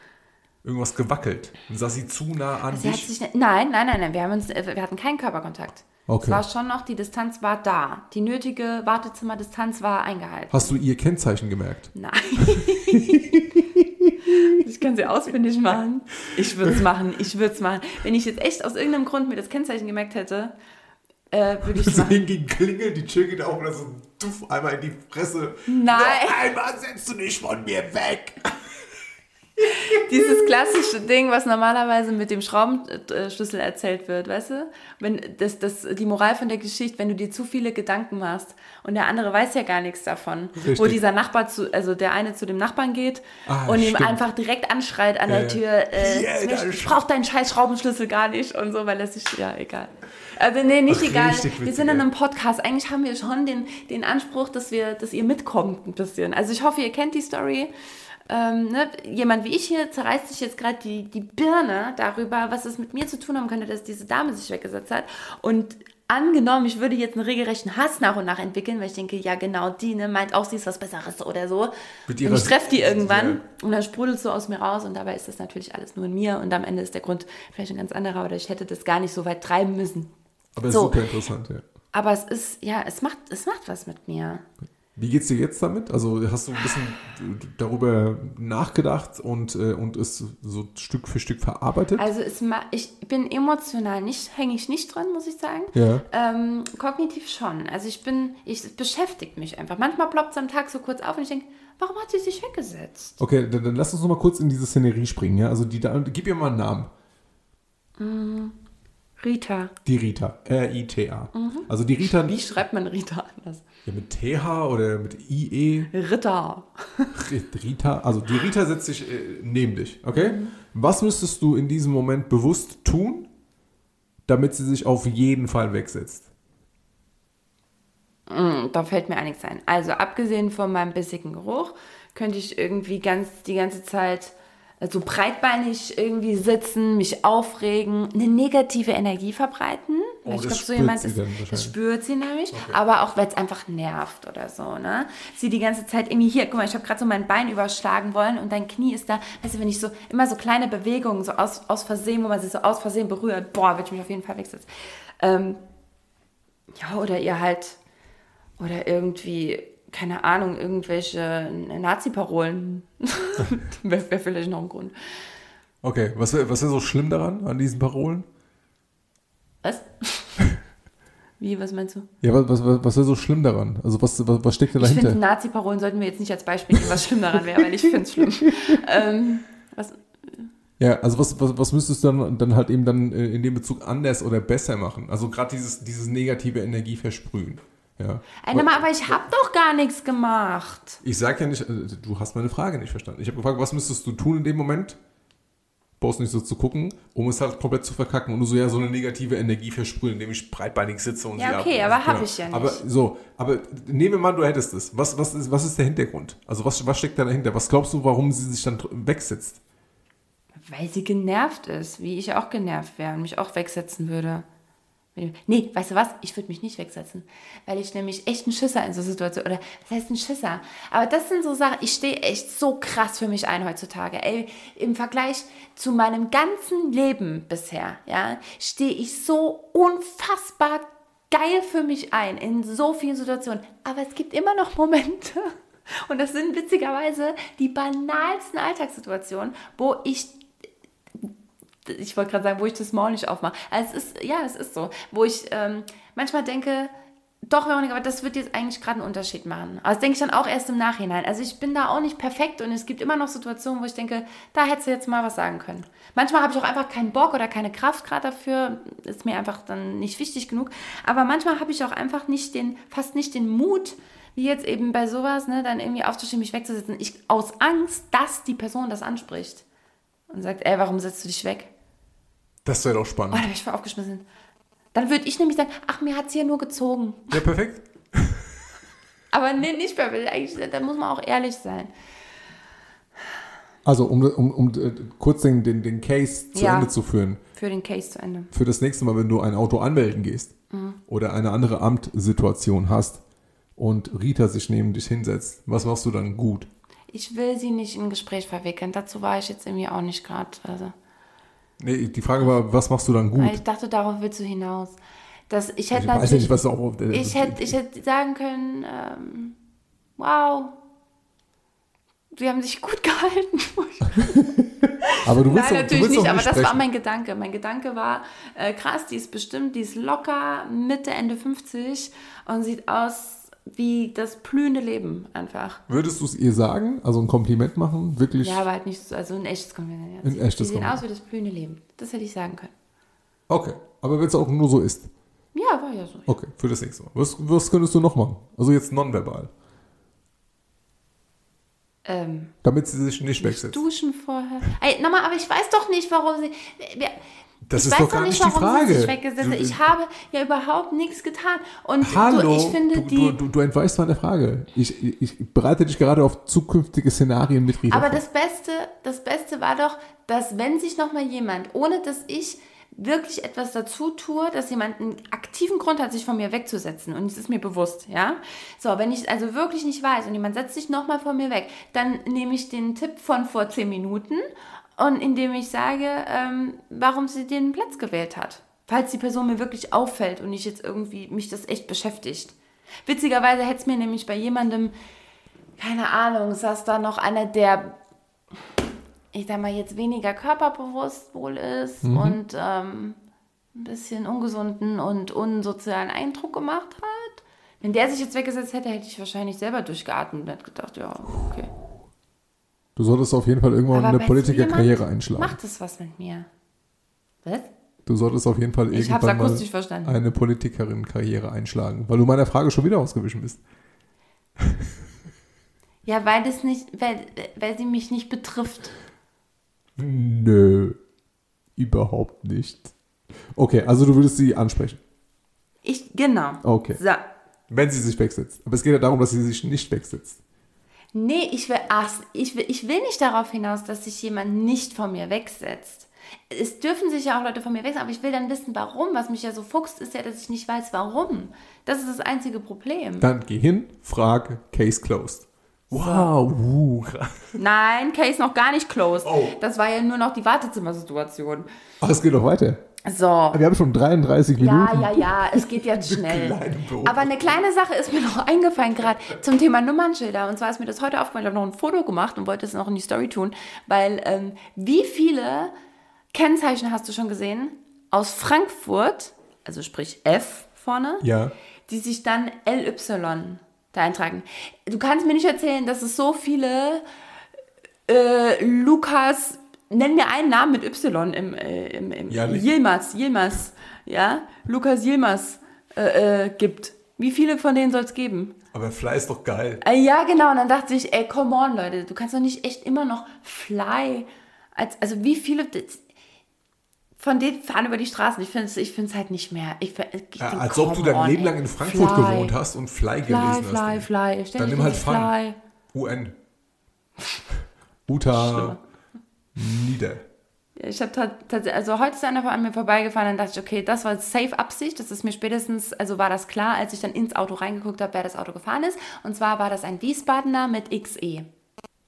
Irgendwas gewackelt. Dann saß sie zu nah an Sie hat dich. sich, ne- nein, nein, nein, nein, wir, haben uns, äh, wir hatten keinen Körperkontakt. Okay. Es war schon noch, die Distanz war da. Die nötige Wartezimmerdistanz war eingehalten. Hast du ihr Kennzeichen gemerkt? Nein. ich kann sie ausfindig machen. Ich würde es machen, ich würde es machen. Wenn ich jetzt echt aus irgendeinem Grund mir das Kennzeichen gemerkt hätte, äh, würde ich es machen. hingegen klingelt, die Tür geht auf und so duff einmal in die Fresse. Nein. Noch einmal setzt du dich von mir weg. Dieses klassische Ding, was normalerweise mit dem Schraubenschlüssel erzählt wird, weißt du? Wenn das, das, die Moral von der Geschichte, wenn du dir zu viele Gedanken machst und der andere weiß ja gar nichts davon, Richtig. wo dieser Nachbar zu, also der eine zu dem Nachbarn geht Ah, und ihm stimmt. einfach direkt anschreit an Ja, der. Tür, äh, Hier, ich, brauche deinen scheiß Schraubenschlüssel gar nicht und so, weil er sich, ja, egal. Also nee, nicht Ach, egal. Wir sind in einem Podcast. Eigentlich haben wir schon den, den Anspruch, dass wir, dass ihr mitkommt ein bisschen. Also ich hoffe, ihr kennt die Story. Ähm, ne? Jemand wie ich hier zerreißt sich jetzt gerade die, die Birne darüber, was es mit mir zu tun haben könnte, dass diese Dame sich weggesetzt hat. Und angenommen, ich würde jetzt einen regelrechten Hass nach und nach entwickeln, weil ich denke, ja genau, die ne, meint auch, sie ist was Besseres oder so. Mit Und ich treffe die irgendwann Ja. und dann sprudelt so aus mir raus und dabei ist das natürlich alles nur in mir und am Ende ist der Grund vielleicht ein ganz anderer oder ich hätte das gar nicht so weit treiben müssen. Aber So. super interessant, ja. Aber es ist, ja, es macht, es macht was mit mir. Wie geht's dir jetzt damit? Also hast du ein bisschen darüber nachgedacht und, äh, und es so Stück für Stück verarbeitet? Also es ich bin emotional nicht, hänge ich nicht dran, muss ich sagen. Ja. Ähm, kognitiv schon. Also ich bin, ich es beschäftigt mich einfach. Manchmal ploppt es am Tag so kurz auf und ich denke, warum hat sie sich weggesetzt? Okay, dann, dann lass uns noch mal kurz in diese Szenerie springen. Ja? Also die, da- gib ihr mal einen Namen. Rita. Die Rita. R-I-T-A. Also die Rita Wie schreibt man Rita anders? ja, mit TH oder mit IE. Ritter. Rita, also die Rita setzt sich äh, neben dich, okay? Was müsstest du in diesem Moment bewusst tun, damit sie sich auf jeden Fall wegsetzt? Mm, Da fällt mir einiges ein. Also abgesehen von meinem bissigen Geruch könnte ich irgendwie ganz die ganze Zeit so breitbeinig irgendwie sitzen, mich aufregen, eine negative Energie verbreiten. Oh, ich glaube, so spürt jemand sie ist, das spürt sie nämlich, aber auch weil es einfach nervt oder so, ne? Sie die ganze Zeit irgendwie hier, guck mal, ich habe gerade so mein Bein überschlagen wollen und dein Knie ist da, weißt du, wenn ich so immer so kleine Bewegungen so aus, aus Versehen, wo man sich so aus Versehen berührt, boah, würde ich mich auf jeden Fall wegsetzen. Ähm, ja, oder ihr halt, oder irgendwie, keine Ahnung, irgendwelche Nazi-Parolen. Wäre wär vielleicht noch ein Grund. Okay, was wäre was wär so schlimm daran, an diesen Parolen? Was? Wie, was meinst du? Ja, was, was, was wäre so schlimm daran? Also was, was, was steckt da Ich finde, dahinter? Nazi-Parolen sollten wir jetzt nicht als Beispiel nehmen, was schlimm daran wäre, weil ich finde es schlimm. ähm, was, Ja, also was, was, was müsstest du dann, dann halt eben dann äh, in dem Bezug anders oder besser machen? Also gerade dieses, dieses negative Energie versprühen. Ja. Ey, mal, aber ich habe doch gar nichts gemacht. Ich sag ja nicht, äh, du hast meine Frage nicht verstanden. Ich habe gefragt, was müsstest du tun in dem Moment? Brauchst nicht so zu gucken, um es halt komplett zu verkacken und du so ja so eine negative Energie versprühen, indem ich breitbeinig sitze und Ja, okay, ab- aber hab ich ja nicht. Aber so, aber nehmen wir mal, du hättest es. Was, was, ist, was ist der Hintergrund? Also was, was steckt da dahinter? Was glaubst du, warum sie sich dann wegsetzt? Weil sie genervt ist, wie ich auch genervt wäre und mich auch wegsetzen würde. Nee, weißt du was? Ich würde mich nicht wegsetzen, weil ich nämlich echt ein Schisser in so Situationen, oder was heißt ein Schisser? Aber das sind so Sachen, ich stehe echt so krass für mich ein heutzutage. Ey, im Vergleich zu meinem ganzen Leben bisher, ja, stehe ich so unfassbar geil für mich ein in so vielen Situationen. Aber es gibt immer noch Momente, und das sind witzigerweise die banalsten Alltagssituationen, wo ich ich wollte gerade sagen, wo ich das Maul nicht aufmache. Also es ist, ja, es ist so, wo ich ähm, manchmal denke, doch, Veronika, aber das wird jetzt eigentlich gerade einen Unterschied machen. Aber das denke ich dann auch erst im Nachhinein. Also ich bin da auch nicht perfekt und es gibt immer noch Situationen, wo ich denke, da hättest du jetzt mal was sagen können. Manchmal habe ich auch einfach keinen Bock oder keine Kraft gerade dafür, ist mir einfach dann nicht wichtig genug. Aber manchmal habe ich auch einfach nicht den, fast nicht den Mut, wie jetzt eben bei sowas, ne, dann irgendwie aufzustehen, mich wegzusetzen. Ich, aus Angst, dass die Person das anspricht und sagt, ey, warum setzt du dich weg? Das wäre doch Oh, spannend. da bin ich voll aufgeschmissen. Dann würde ich nämlich sagen, ach, mir hat es hier nur gezogen. Ja, perfekt. Aber nee, nicht Eigentlich, da muss man auch ehrlich sein. Also, um, um, um äh, kurz den, den, den Case zu Ja. Ende zu führen. Für den Case zu Ende. Für das nächste Mal, wenn du ein Auto anmelden gehst Mhm. oder eine andere Amtsituation hast und Rita sich neben dich hinsetzt, was machst du dann gut? Ich will sie nicht in ein Gespräch verwickeln. Dazu war ich jetzt irgendwie auch nicht gerade. Also. Nee, die Frage war, was machst du dann gut? Ich dachte, darauf willst du hinaus. Das, ich hätte Ich weiß nicht, was du auch. äh, ich, hätte, ich hätte sagen können, ähm, wow. Sie haben sich gut gehalten. aber du willst Nein, doch, du natürlich willst nicht, aber das war mein Gedanke. Mein Gedanke war, äh, krass, die ist bestimmt, die ist locker Mitte, Ende 50 und sieht aus wie das blühende Leben einfach. Würdest du es ihr sagen? Also ein Kompliment machen? Wirklich? Ja, aber halt nicht so, also ein echtes Kompliment. Ein Sie- echtes sehen Kompliment. aus wie das blühende Leben. Das hätte ich sagen können. Okay. Aber wenn es auch nur so ist. Ja, war ja so. Okay, für das nächste Mal. Was, was könntest du noch machen? Also jetzt nonverbal. Ähm, Damit sie sich nicht wegsetzt. duschen vorher. Ey, nochmal, aber ich weiß doch nicht, warum sie. Wer- Das ich ist weiß doch gar nicht die warum Frage. sie sich weggesetzt. Du- Ich habe ja überhaupt nichts getan. Und Hallo, du, ich finde die. du, du, du entweichst meine Frage. Ich, ich, ich bereite dich gerade auf zukünftige Szenarien mit Rita Aber vor. das Beste, das Beste war doch, dass wenn sich noch mal jemand, ohne dass ich wirklich etwas dazu tue, dass jemand einen aktiven Grund hat, sich von mir wegzusetzen. Und es ist mir bewusst, ja. So, wenn ich also wirklich nicht weiß und jemand setzt sich noch mal von mir weg, dann nehme ich den Tipp von vor zehn Minuten und indem ich sage, ähm, warum sie den Platz gewählt hat. Falls die Person mir wirklich auffällt und ich jetzt irgendwie mich das echt beschäftigt. Witzigerweise hätte es mir nämlich bei jemandem keine Ahnung, saß da noch einer, der, ich sag mal, jetzt weniger körperbewusst wohl ist und ähm, ein bisschen ungesunden und unsozialen Eindruck gemacht hat. Wenn der sich jetzt weggesetzt hätte, hätte ich wahrscheinlich selber durchgeatmet und hätte gedacht, ja, okay. Du solltest auf jeden Fall irgendwann Aber eine Politikerkarriere einschlagen. Macht das was mit mir? Was? Du solltest auf jeden Fall Ich irgendwann mal verstanden. eine Politikerin-Karriere einschlagen, weil du meiner Frage schon wieder ausgewichen bist. Ja, weil das nicht, weil, weil sie mich nicht betrifft. Nö, überhaupt nicht. Okay, also du würdest sie ansprechen. Ich, genau. Okay. So. Wenn sie sich wegsetzt. Aber es geht ja darum, dass sie sich nicht wegsetzt. Nee, ich will, ach, ich will, ich will nicht darauf hinaus, dass sich jemand nicht von mir wegsetzt. Es dürfen sich ja auch Leute von mir wegsetzen, aber ich will dann wissen, warum. Was mich ja so fuchst, ist ja, dass ich nicht weiß, warum. Das ist das einzige Problem. Dann geh hin, frag, Case closed. Wow, uh, krass. Nein, Case noch gar nicht closed. Oh. Das war ja nur noch die Wartezimmersituation. Ach, es geht noch weiter. So. Wir haben schon 33 Ja, Minuten. ja, ja, es geht jetzt schnell. Aber eine kleine Sache ist mir noch eingefallen gerade zum Thema Nummernschilder. Und zwar ist mir das heute aufgefallen, ich habe noch ein Foto gemacht und wollte es noch in die Story tun, weil ähm, wie viele Kennzeichen hast du schon gesehen aus Frankfurt, also sprich F vorne, Ja. die sich dann LY da eintragen. Du kannst mir nicht erzählen, dass es so viele äh, Lukas, nenn mir einen Namen mit Y im, äh, im, im Ja, nicht. Yilmaz, Yilmaz, ja, Lukas Yilmaz äh, äh, gibt. Wie viele von denen soll es geben? Aber Fly ist doch geil. Äh, ja, genau. Und dann dachte ich, ey, come on, Leute, du kannst doch nicht echt immer noch Fly. Als, also wie viele von denen fahren über die Straßen. Ich finde es ich find's halt nicht mehr. Ich, ich ja, als ob du dein on, Leben lang in Frankfurt Fly. gewohnt hast und Fly, Fly gelesen Fly, hast. Fly, Fly, Dann nimm halt Fun. Fly. UN. Uta Nieder. Ich habe tatsächlich, also heute ist einer an mir vorbeigefahren, dann dachte ich, okay, das war safe Absicht. Das ist mir spätestens, also war das klar, als ich dann ins Auto reingeguckt habe, wer das Auto gefahren ist. Und zwar war das ein Wiesbadener mit XE.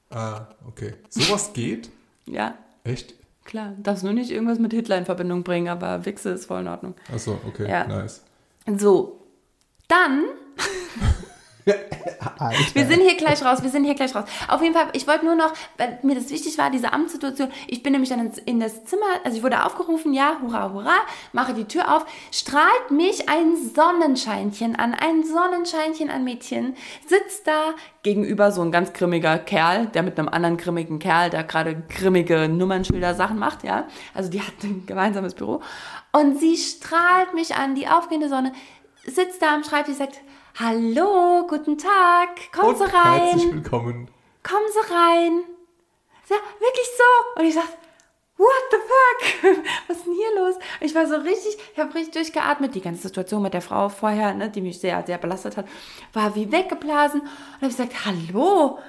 Ah, okay. Sowas geht? ja. Echt? Klar, darfst nur nicht irgendwas mit Hitler in Verbindung bringen, aber Wichse ist voll in Ordnung. Achso, okay, ja. nice. So, dann wir sind hier gleich raus, wir sind hier gleich raus. Auf jeden Fall, ich wollte nur noch, weil mir das wichtig war, diese Amtssituation, ich bin nämlich dann in das Zimmer, also ich wurde aufgerufen, ja, hurra, hurra, mache die Tür auf, strahlt mich ein Sonnenscheinchen an, ein Sonnenscheinchen an Mädchen, sitzt da gegenüber so ein ganz grimmiger Kerl, der mit einem anderen grimmigen Kerl, der gerade grimmige Nummernschilder Sachen macht, ja, also die hat ein gemeinsames Büro. Und sie strahlt mich an, die aufgehende Sonne, sitzt da am Schreibtisch, sagt, Hallo, guten Tag. Kommen Und Sie rein. Herzlich willkommen. Kommen Sie rein. Ja, wirklich so. Und ich sag, what the fuck? Was ist denn hier los? Ich war so richtig, ich habe richtig durchgeatmet. Die ganze Situation mit der Frau vorher, ne, die mich sehr, sehr belastet hat, war wie weggeblasen. Und habe gesagt, hallo.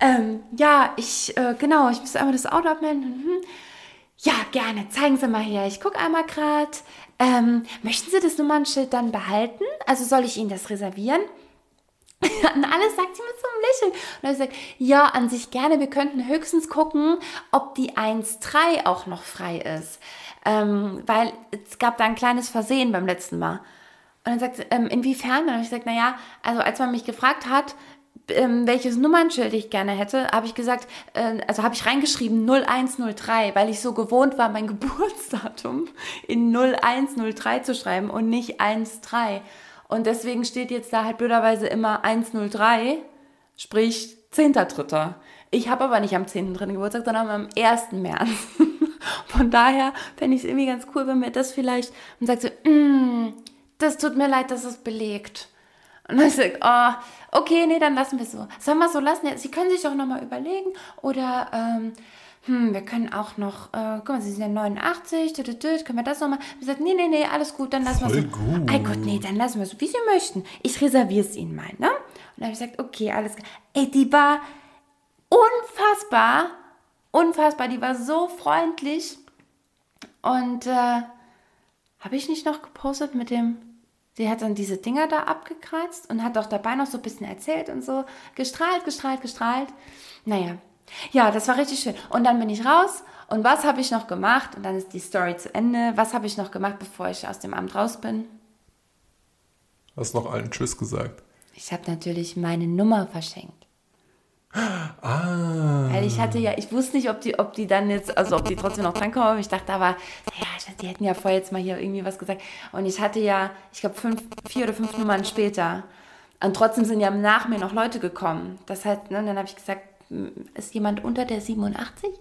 Ähm, ja, ich, äh, genau, ich muss einmal das Auto abmelden. Mhm. Ja, gerne. Zeigen Sie mal her. Ich gucke einmal gerade. Ähm, möchten Sie das Nummernschild dann behalten? Also soll ich Ihnen das reservieren? Und alles sagt sie mit so einem Lächeln. Und er sagt, ja, an sich gerne. Wir könnten höchstens gucken, ob die 1.3 auch noch frei ist. Ähm, weil es gab da ein kleines Versehen beim letzten Mal. Und dann sagt sie, ähm, inwiefern? Und ich gesagt, naja, also als man mich gefragt hat, ähm, welches Nummernschild ich gerne hätte, habe ich gesagt, äh, also habe ich reingeschrieben 0103, weil ich so gewohnt war, mein Geburtsdatum in 0103 zu schreiben und nicht 13. Und deswegen steht jetzt da halt blöderweise immer 103, sprich 10.3. Ich habe aber nicht am 10.3. Geburtstag, sondern am 1. März. Von daher fände ich es irgendwie ganz cool, wenn mir das vielleicht und sagt so, mm, das tut mir leid, dass es belegt. Und dann sage ich, oh, okay, nee, dann lassen wir es so. Sollen wir es so lassen? Sie können sich doch nochmal überlegen. Oder, ähm, hm, wir können auch noch, äh, guck mal, Sie sind ja 89, tü, tü, tü, können wir das nochmal? Wir sagen, nee, nee, nee, alles gut, dann lassen wir es so. Gut. Ey Gott, nee, dann lassen wir es so, wie Sie möchten. Ich reserviere es Ihnen mal, ne? Und dann habe ich gesagt, okay, alles klar. Ey, die war unfassbar, unfassbar, die war so freundlich. Und, äh, habe ich nicht noch gepostet mit dem Sie hat dann diese Dinger da abgekratzt und hat auch dabei noch so ein bisschen erzählt und so. Gestrahlt, gestrahlt, gestrahlt. Naja, ja, das war richtig schön. Und dann bin ich raus und was habe ich noch gemacht? Und dann ist die Story zu Ende. Was habe ich noch gemacht, bevor ich aus dem Amt raus bin? Hast noch allen Tschüss gesagt? Ich habe natürlich meine Nummer verschenkt. Ah. Weil ich hatte ja, ich wusste nicht, ob die, ob die dann jetzt, also ob die trotzdem noch drankommen. Ich dachte aber, ja, die hätten ja vorher jetzt mal hier irgendwie was gesagt. Und ich hatte ja, ich glaube, vier oder fünf Nummern später. Und trotzdem sind ja nach mir noch Leute gekommen. Das heißt, ne, dann habe ich gesagt, ist jemand unter der 87?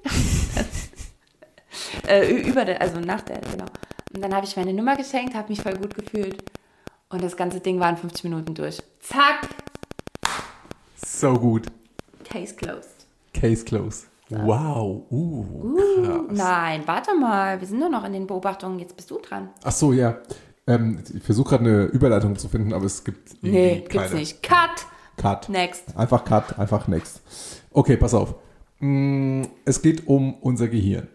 äh, über der, also nach der, genau. Und dann habe ich meine Nummer geschenkt, habe mich voll gut gefühlt. Und das ganze Ding war in 50 Minuten durch. Zack! So gut. Case closed. Case closed. Wow, uh, uh Nein, warte mal, wir sind nur noch in den Beobachtungen, jetzt bist du dran. Ach so, ja. Ähm, ich versuche gerade eine Überleitung zu finden, aber es gibt irgendwie Nee, keine. gibt's nicht. Cut! Cut. Next. Einfach Cut, einfach next. Okay, pass auf. Mm, es geht um unser Gehirn.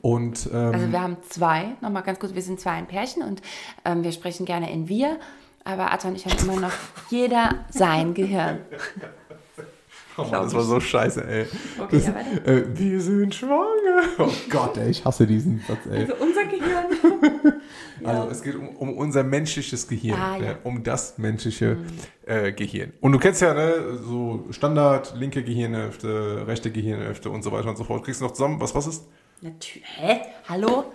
Und, ähm, also wir haben zwei, nochmal ganz kurz, wir sind zwei ein Pärchen und ähm, wir sprechen gerne in wir, aber Atta und ich haben immer noch jeder sein Gehirn. Oh Mann, das war so scheiße, ey. Okay, das, ja, äh, wir sind schwanger. Oh Gott, ey, ich hasse diesen Satz, ey. Also unser Gehirn. also es geht um, um unser menschliches Gehirn, ah, ja. um das menschliche mhm. äh, Gehirn. Und du kennst ja, ne, so Standard, linke Gehirnhälfte, rechte Gehirnhälfte und so weiter und so fort. Kriegst du noch zusammen, was was ist? Natürlich. Hä? Hallo?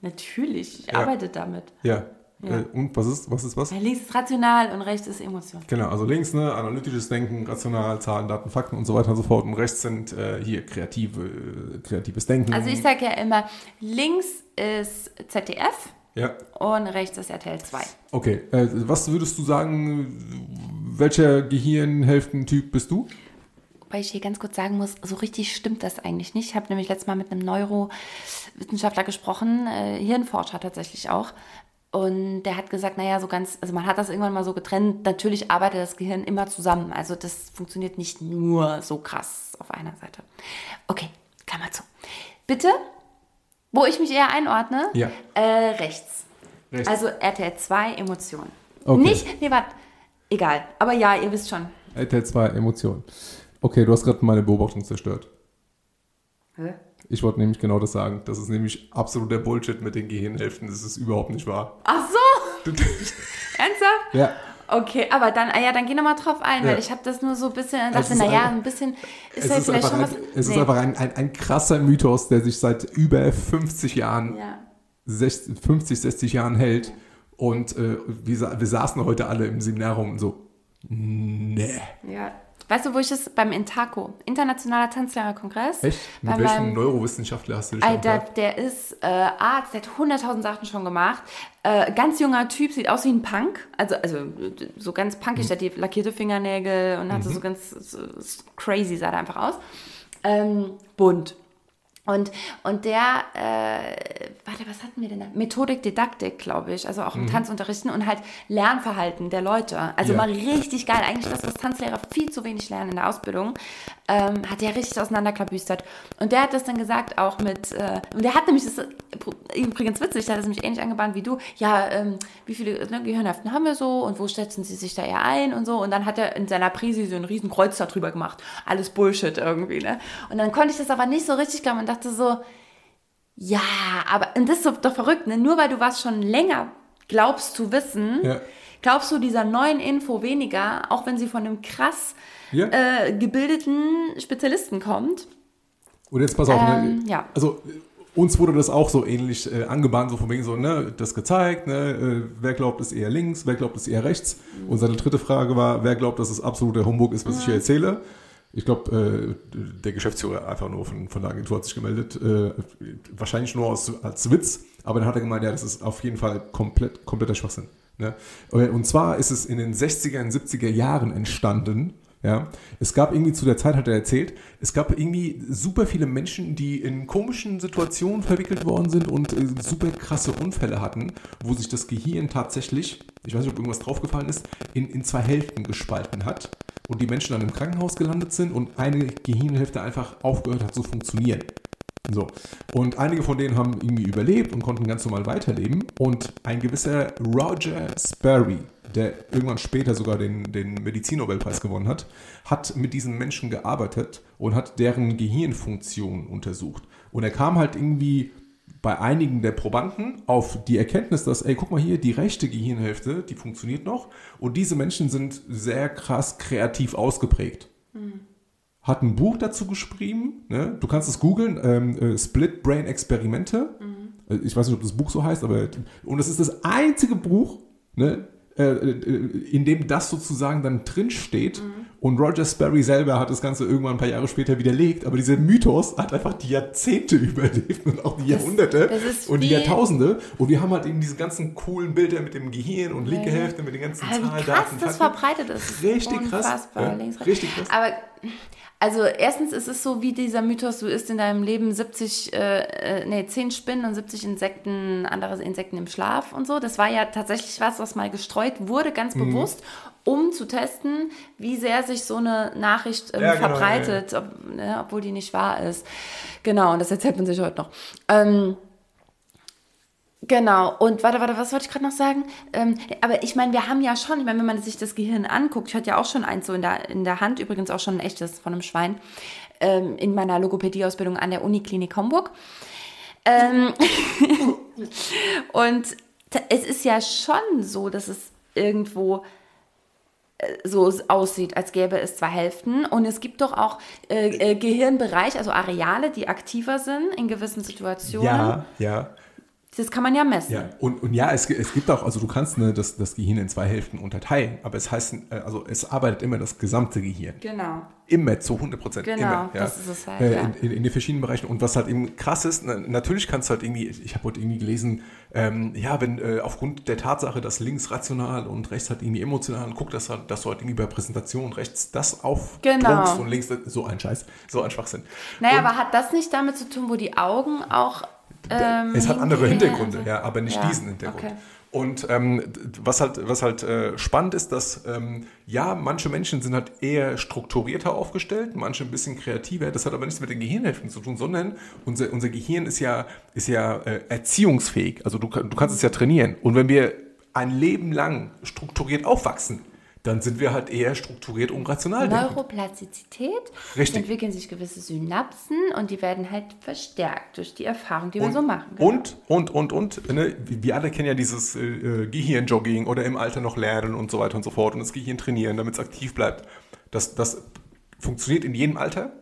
Natürlich, ich ja. arbeite damit. Ja, ja. Äh, und was ist, was ist was? links ist rational und rechts ist Emotion. Genau, also links ne, analytisches Denken, rational, Zahlen, Daten, Fakten und so weiter und so fort. Und rechts sind äh, hier kreative, kreatives Denken. Also ich sage ja immer, links ist ZDF, Ja. Und rechts ist RTL 2. Okay, äh, was würdest du sagen, welcher Gehirnhälftentyp bist du? Weil ich hier ganz kurz sagen muss, so richtig stimmt das eigentlich nicht. Ich habe nämlich letztes Mal mit einem Neurowissenschaftler gesprochen, äh, Hirnforscher tatsächlich auch. Und der hat gesagt, naja, so ganz, also man hat das irgendwann mal so getrennt. Natürlich arbeitet das Gehirn immer zusammen. Also das funktioniert nicht nur so krass auf einer Seite. Okay, Klammer zu. Bitte, wo ich mich eher einordne, Ja. äh, rechts. Rechts. Also RTL 2 Emotionen. Okay. Nicht, nee, warte, egal. Aber ja, ihr wisst schon. RTL 2 Emotionen. Okay, du hast gerade meine Beobachtung zerstört. Hä? Ich wollte nämlich genau das sagen. Das ist nämlich absoluter Bullshit mit den Gehirnhälften. Das ist überhaupt nicht wahr. Ach so, ernsthaft? ja, Okay, aber dann, ah ja, dann geh nochmal drauf ein, Ja. weil ich habe das nur so ein bisschen, dachte, ist naja, ein bisschen ist es halt ist vielleicht einfach, schon ein, was. es ist nee. einfach ein, ein, ein krasser Mythos, der sich seit über 50 Jahren, Ja. 60, 50, 60 Jahren hält. Und äh, wir, wir saßen heute alle im Seminar rum und so, nee. ja. Weißt du, wo ich das beim Intaco, Internationaler Tanzlehrerkongress? Echt? Mit welchem meinem- Neurowissenschaftler hast du dich Alter, der ist äh, Arzt, der hat 100.000 Sachen schon gemacht. Äh, ganz junger Typ, sieht aus wie ein Punk. Also, also so ganz punkig, der hat die lackierte Fingernägel und hatte so ganz so, crazy sah der einfach aus. Ähm, bunt. Und, und der, äh, warte, was hatten wir denn da? Methodik, Didaktik, glaube ich. Also auch im Tanzunterrichten und halt Lernverhalten der Leute. Also Ja. mal richtig geil. Eigentlich das, was Tanzlehrer viel zu wenig lernen in der Ausbildung, ähm, hat der richtig auseinanderklabüstert. Und der hat das dann gesagt auch mit, äh, und der hat nämlich, das ist übrigens witzig, der hat das nämlich ähnlich angebahnt wie du. Ja, ähm, wie viele ne, Gehirnhälften haben wir so und wo setzen sie sich da eher ein und so. Und dann hat er in seiner Prise so ein riesen Kreuz darüber gemacht. Alles Bullshit irgendwie, ne? Und dann konnte ich das aber nicht so richtig glauben und dachte so, ja, aber, und das ist doch verrückt, ne? Nur weil du was schon länger glaubst zu wissen, Ja. glaubst du dieser neuen Info weniger, auch wenn sie von einem krass Ja. äh, gebildeten Spezialisten kommt. Und jetzt pass auf, Ähm, ne? ja. Also uns wurde das auch so ähnlich äh, angebahnt, so von wegen so, ne, das gezeigt, ne, äh, wer glaubt, ist eher links, wer glaubt, ist eher rechts. Und seine dritte Frage war, wer glaubt, dass es absoluter Humbug ist, was ich hier erzähle. Ich glaube, äh, der Geschäftsführer einfach nur von, von der Agentur hat sich gemeldet, äh, wahrscheinlich nur aus, als Witz, aber dann hat er gemeint, ja, das ist auf jeden Fall komplett, kompletter Schwachsinn. Ne? Und zwar ist es in den 60er und 70er Jahren entstanden, ja, es gab irgendwie zu der Zeit, hat er erzählt, es gab irgendwie super viele Menschen, die in komischen Situationen verwickelt worden sind und äh, super krasse Unfälle hatten, wo sich das Gehirn tatsächlich, ich weiß nicht, ob irgendwas draufgefallen ist, in, in zwei Hälften gespalten hat und die Menschen dann im Krankenhaus gelandet sind und eine Gehirnhälfte einfach aufgehört hat zu funktionieren. So. Und einige von denen haben irgendwie überlebt und konnten ganz normal weiterleben. Und ein gewisser Roger Sperry, der irgendwann später sogar den, den Medizinnobelpreis gewonnen hat, hat mit diesen Menschen gearbeitet und hat deren Gehirnfunktion untersucht. Und er kam halt irgendwie bei einigen der Probanden auf die Erkenntnis, dass, ey, guck mal hier, die rechte Gehirnhälfte, die funktioniert noch. Und diese Menschen sind sehr krass kreativ ausgeprägt hat ein Buch dazu geschrieben. Ne? Du kannst es googeln, ähm, äh, Split Brain Experimente. Äh, Ich weiß nicht, ob das Buch so heißt, aber und es ist das einzige Buch, ne, äh, äh, in dem das sozusagen dann drin steht. Und Roger Sperry selber hat das Ganze irgendwann ein paar Jahre später widerlegt, aber dieser Mythos hat einfach die Jahrzehnte überlebt und auch die Jahrhunderte das und die Jahrtausende. Und wir haben halt eben diese ganzen coolen Bilder mit dem Gehirn und linke Hälfte mit den ganzen Aber Zahlen, wie krass Daten, das verbreitet ist. Richtig krass. Unfassbar. Ja, links, rechts. richtig krass. Aber also erstens ist es so wie dieser Mythos, du isst in deinem Leben 70, äh, äh, nee, 10 Spinnen und 70 Insekten, andere Insekten im Schlaf und so. Das war ja tatsächlich was, was mal gestreut wurde, ganz Mhm. bewusst, um zu testen, wie sehr sich so eine Nachricht ähm, Ja, genau, verbreitet, Ob, ne, obwohl die nicht wahr ist. Genau, und das erzählt man sich heute noch. Ähm, Genau, und warte, warte, was wollte ich gerade noch sagen? Ähm, aber ich meine, wir haben ja schon, ich meine, wenn man sich das Gehirn anguckt, ich hatte ja auch schon eins so in der, in der Hand, übrigens auch schon ein echtes von einem Schwein, ähm, in meiner Logopädieausbildung an der Uniklinik Homburg. Ähm, und es ist ja schon so, dass es irgendwo äh, so aussieht, als gäbe es zwei Hälften. Und es gibt doch auch äh, äh, Gehirnbereiche, also Areale, die aktiver sind in gewissen Situationen. Ja, ja. Das kann man ja messen. Ja, und, und ja, es, es gibt auch, also du kannst ne, das, das Gehirn in zwei Hälften unterteilen, aber es heißt, äh, also es arbeitet immer das gesamte Gehirn. Genau. Immer zu 100 Prozent. Genau, immer, ja. das ist es halt, Äh, ja. in, in, in den verschiedenen Bereichen. Und was halt eben krass ist, na, natürlich kannst du halt irgendwie, ich habe heute irgendwie gelesen, ähm, ja, wenn äh, aufgrund der Tatsache, dass links rational und rechts halt irgendwie emotional, guck, dass, halt, dass du halt irgendwie bei Präsentation rechts das aufplumpst Genau. und links so ein Scheiß, so ein Schwachsinn. Naja, und aber hat das nicht damit zu tun, wo die Augen auch. Ähm, es hat andere? Hintergründe, Also- ja, aber nicht Ja, diesen Hintergrund. okay. Und ähm, was halt, was halt äh, spannend ist, dass ähm, ja, manche Menschen sind halt eher strukturierter aufgestellt, manche ein bisschen kreativer. Das hat aber nichts mit den Gehirnhälften zu tun, sondern unser, unser Gehirn ist ja, ist ja äh, erziehungsfähig. Also du, du kannst es ja trainieren. Und wenn wir ein Leben lang strukturiert aufwachsen, dann sind wir halt eher strukturiert und rational. Neuroplastizität. Richtig. Entwickeln sich gewisse Synapsen und die werden halt verstärkt durch die Erfahrung, die wir Und, so machen. genau. und, und, und, und, ne, wir alle kennen ja dieses äh, äh, Gehirnjogging oder im Alter noch lernen und so weiter und so fort und das Gehirn trainieren, damit es aktiv bleibt. Das, das funktioniert in jedem Alter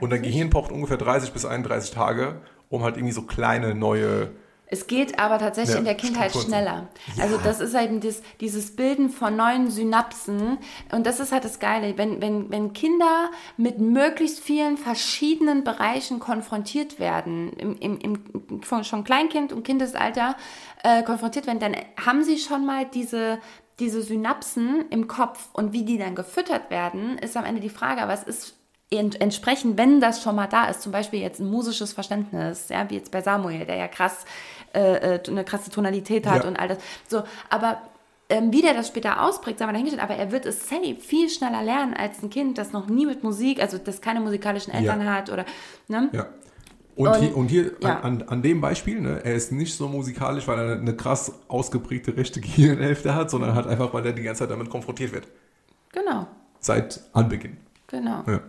und dein. Gehirn braucht ungefähr 30 bis 31 Tage, um halt irgendwie so kleine neue. Es geht aber tatsächlich Ja, in der Kindheit schneller. Also das ist halt das, dieses Bilden von neuen Synapsen. Und das ist halt das Geile. Wenn, wenn, wenn Kinder mit möglichst vielen verschiedenen Bereichen konfrontiert werden, im, im, im, von schon Kleinkind und Kindesalter äh, konfrontiert werden, dann haben sie schon mal diese diese Synapsen im Kopf und wie die dann gefüttert werden, ist am Ende die Frage, aber es ist ent- entsprechend, wenn das schon mal da ist, zum Beispiel jetzt ein musisches Verständnis, ja, wie jetzt bei Samuel, der ja krass äh, äh, eine krasse Tonalität hat Ja. und all das. So, aber ähm, wie der das später ausprägt, sagen wir dahingestellt, aber er wird es safe viel schneller lernen als ein Kind, das noch nie mit Musik, also das keine musikalischen Eltern Ja. hat oder, ne? Ja. Und, Und- hier, und hier ja. an, an, dem Beispiel, ne, er ist nicht so musikalisch, weil er eine krass ausgeprägte rechte Gehirnhälfte hat, sondern halt einfach, weil er die ganze Zeit damit konfrontiert wird. Genau, Seit Anbeginn. genau. Ja.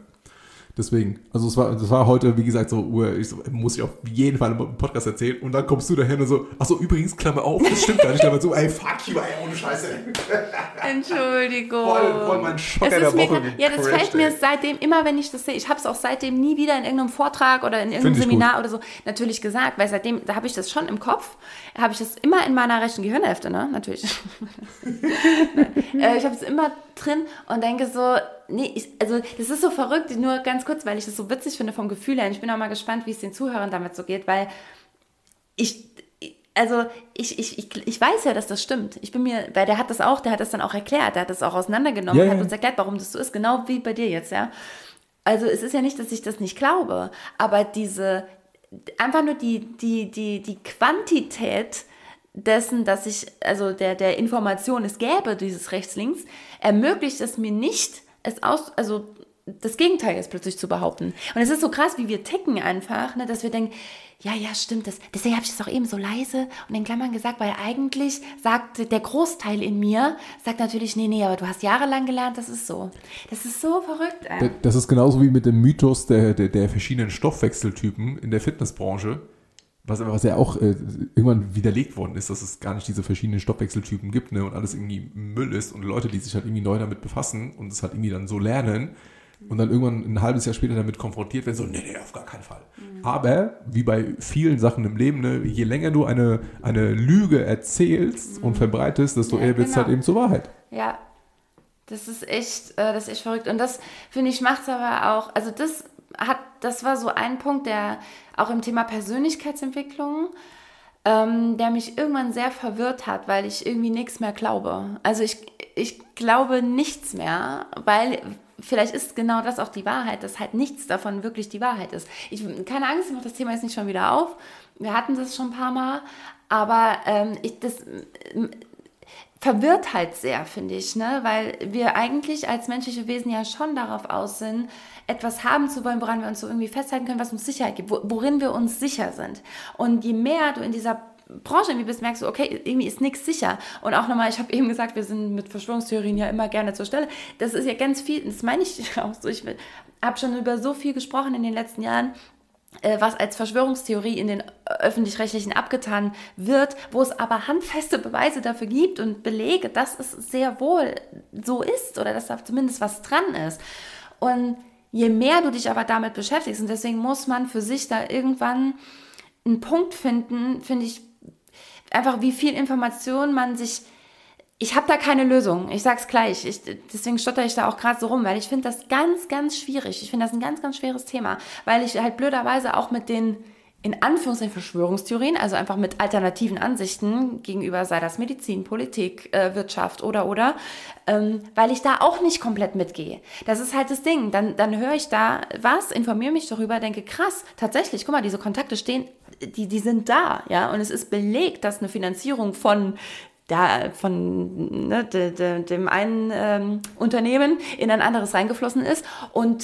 Deswegen, also es war, das war heute, wie gesagt, so, ich so, muss ich auf jeden Fall im Podcast erzählen. Und dann kommst du dahin und so, ach so, übrigens, Klammer auf, das stimmt gar nicht. Klammer so, ey, fuck you, ey, ohne Scheiße. Entschuldigung. Voll- voll mein Schocker Es ist der mir Woche grad- Ja, das fällt mir seitdem, immer wenn ich das sehe, ich habe es auch seitdem nie wieder in irgendeinem Vortrag oder in irgendeinem Seminar oder so natürlich gesagt, weil seitdem, da habe ich das schon im Kopf, habe ich das immer in meiner rechten Gehirnhälfte, ne, natürlich. äh, ich habe es immer drin und denke so, nee, ich, also das ist so verrückt, nur ganz kurz, weil ich das so witzig finde vom Gefühl her. Und ich bin auch mal gespannt, wie es den Zuhörern damit so geht, weil ich, also ich, ich, ich, ich weiß ja, dass das stimmt. Ich bin mir, weil der hat das auch, der hat das dann auch erklärt, der hat das auch auseinandergenommen, Ja, hat ja. uns erklärt, warum das so ist, genau wie bei dir jetzt, ja. Also es ist ja nicht, dass ich das nicht glaube, aber diese, einfach nur die, die, die, die Quantität dessen, dass ich, also der, der Information es gäbe, dieses Rechts-Links, ermöglicht es mir nicht, es aus, also das Gegenteil jetzt plötzlich zu behaupten. Und es ist so krass, wie wir ticken einfach, ne, dass wir denken, ja, ja, stimmt, das, deswegen habe ich das auch eben so leise und in Klammern gesagt, weil eigentlich sagt der Großteil in mir, sagt natürlich, nee, nee, aber du hast jahrelang gelernt, das ist so. Das ist so verrückt. Ey. Das ist genauso wie mit dem Mythos der, der, der verschiedenen Stoffwechseltypen in der Fitnessbranche, was, was ja auch äh, irgendwann widerlegt worden ist, dass es gar nicht diese verschiedenen Stoffwechseltypen gibt ne, und alles irgendwie Müll ist und Leute, die sich halt irgendwie neu damit befassen und es halt irgendwie dann so lernen und dann irgendwann ein halbes Jahr später damit konfrontiert werden, so, nee, nee, auf gar keinen Fall. Mhm. Aber, wie bei vielen Sachen im Leben, ne, je länger du eine, eine Lüge erzählst und verbreitest, desto Mhm. Ja, eher wird es genau. halt eben zur Wahrheit. Ja, das ist echt, äh, das ist echt verrückt. Und das, finde ich, macht es aber auch, also das hat, das war so ein Punkt, der auch im Thema Persönlichkeitsentwicklung, ähm, der mich irgendwann sehr verwirrt hat, weil ich irgendwie nichts mehr glaube. Also ich, ich glaube nichts mehr, weil vielleicht ist genau das auch die Wahrheit, dass halt nichts davon wirklich die Wahrheit ist. Ich, keine Angst, ich mache das Thema jetzt nicht schon wieder auf. Wir hatten das schon ein paar Mal, aber ähm, ich, das verwirrt halt sehr, finde ich, ne? weil wir eigentlich als menschliche Wesen ja schon darauf aus sind, etwas haben zu wollen, woran wir uns so irgendwie festhalten können, was uns Sicherheit gibt, wo, worin wir uns sicher sind. Und je mehr du in dieser Branche irgendwie bist, merkst du, okay, irgendwie ist nichts sicher. Und auch nochmal, ich habe eben gesagt, wir sind mit Verschwörungstheorien ja immer gerne zur Stelle. Das ist ja ganz viel, das meine ich auch so. Ich habe schon über so viel gesprochen in den letzten Jahren, was als Verschwörungstheorie in den öffentlich-rechtlichen abgetan wird, wo es aber handfeste Beweise dafür gibt und Belege, dass es sehr wohl so ist oder dass da zumindest was dran ist. Und je mehr du dich aber damit beschäftigst, und deswegen muss man für sich da irgendwann einen Punkt finden, finde ich, einfach wie viel Information man sich ich habe da keine Lösung. Ich sag's gleich. Ich, deswegen stotter ich da auch gerade so rum, weil ich finde das ganz, ganz schwierig. Ich finde das ein ganz, ganz schweres Thema, weil ich halt blöderweise auch mit den in Anführungszeichen Verschwörungstheorien, also einfach mit alternativen Ansichten gegenüber, sei das Medizin, Politik, äh, Wirtschaft oder oder, ähm, weil ich da auch nicht komplett mitgehe. Das ist halt das Ding. Dann, dann höre ich da was, informiere mich darüber, denke, krass, tatsächlich, guck mal, diese Kontakte stehen, die, die sind da, ja, und es ist belegt, dass eine Finanzierung von da von ne, de, de, dem einen ähm, Unternehmen in ein anderes reingeflossen ist und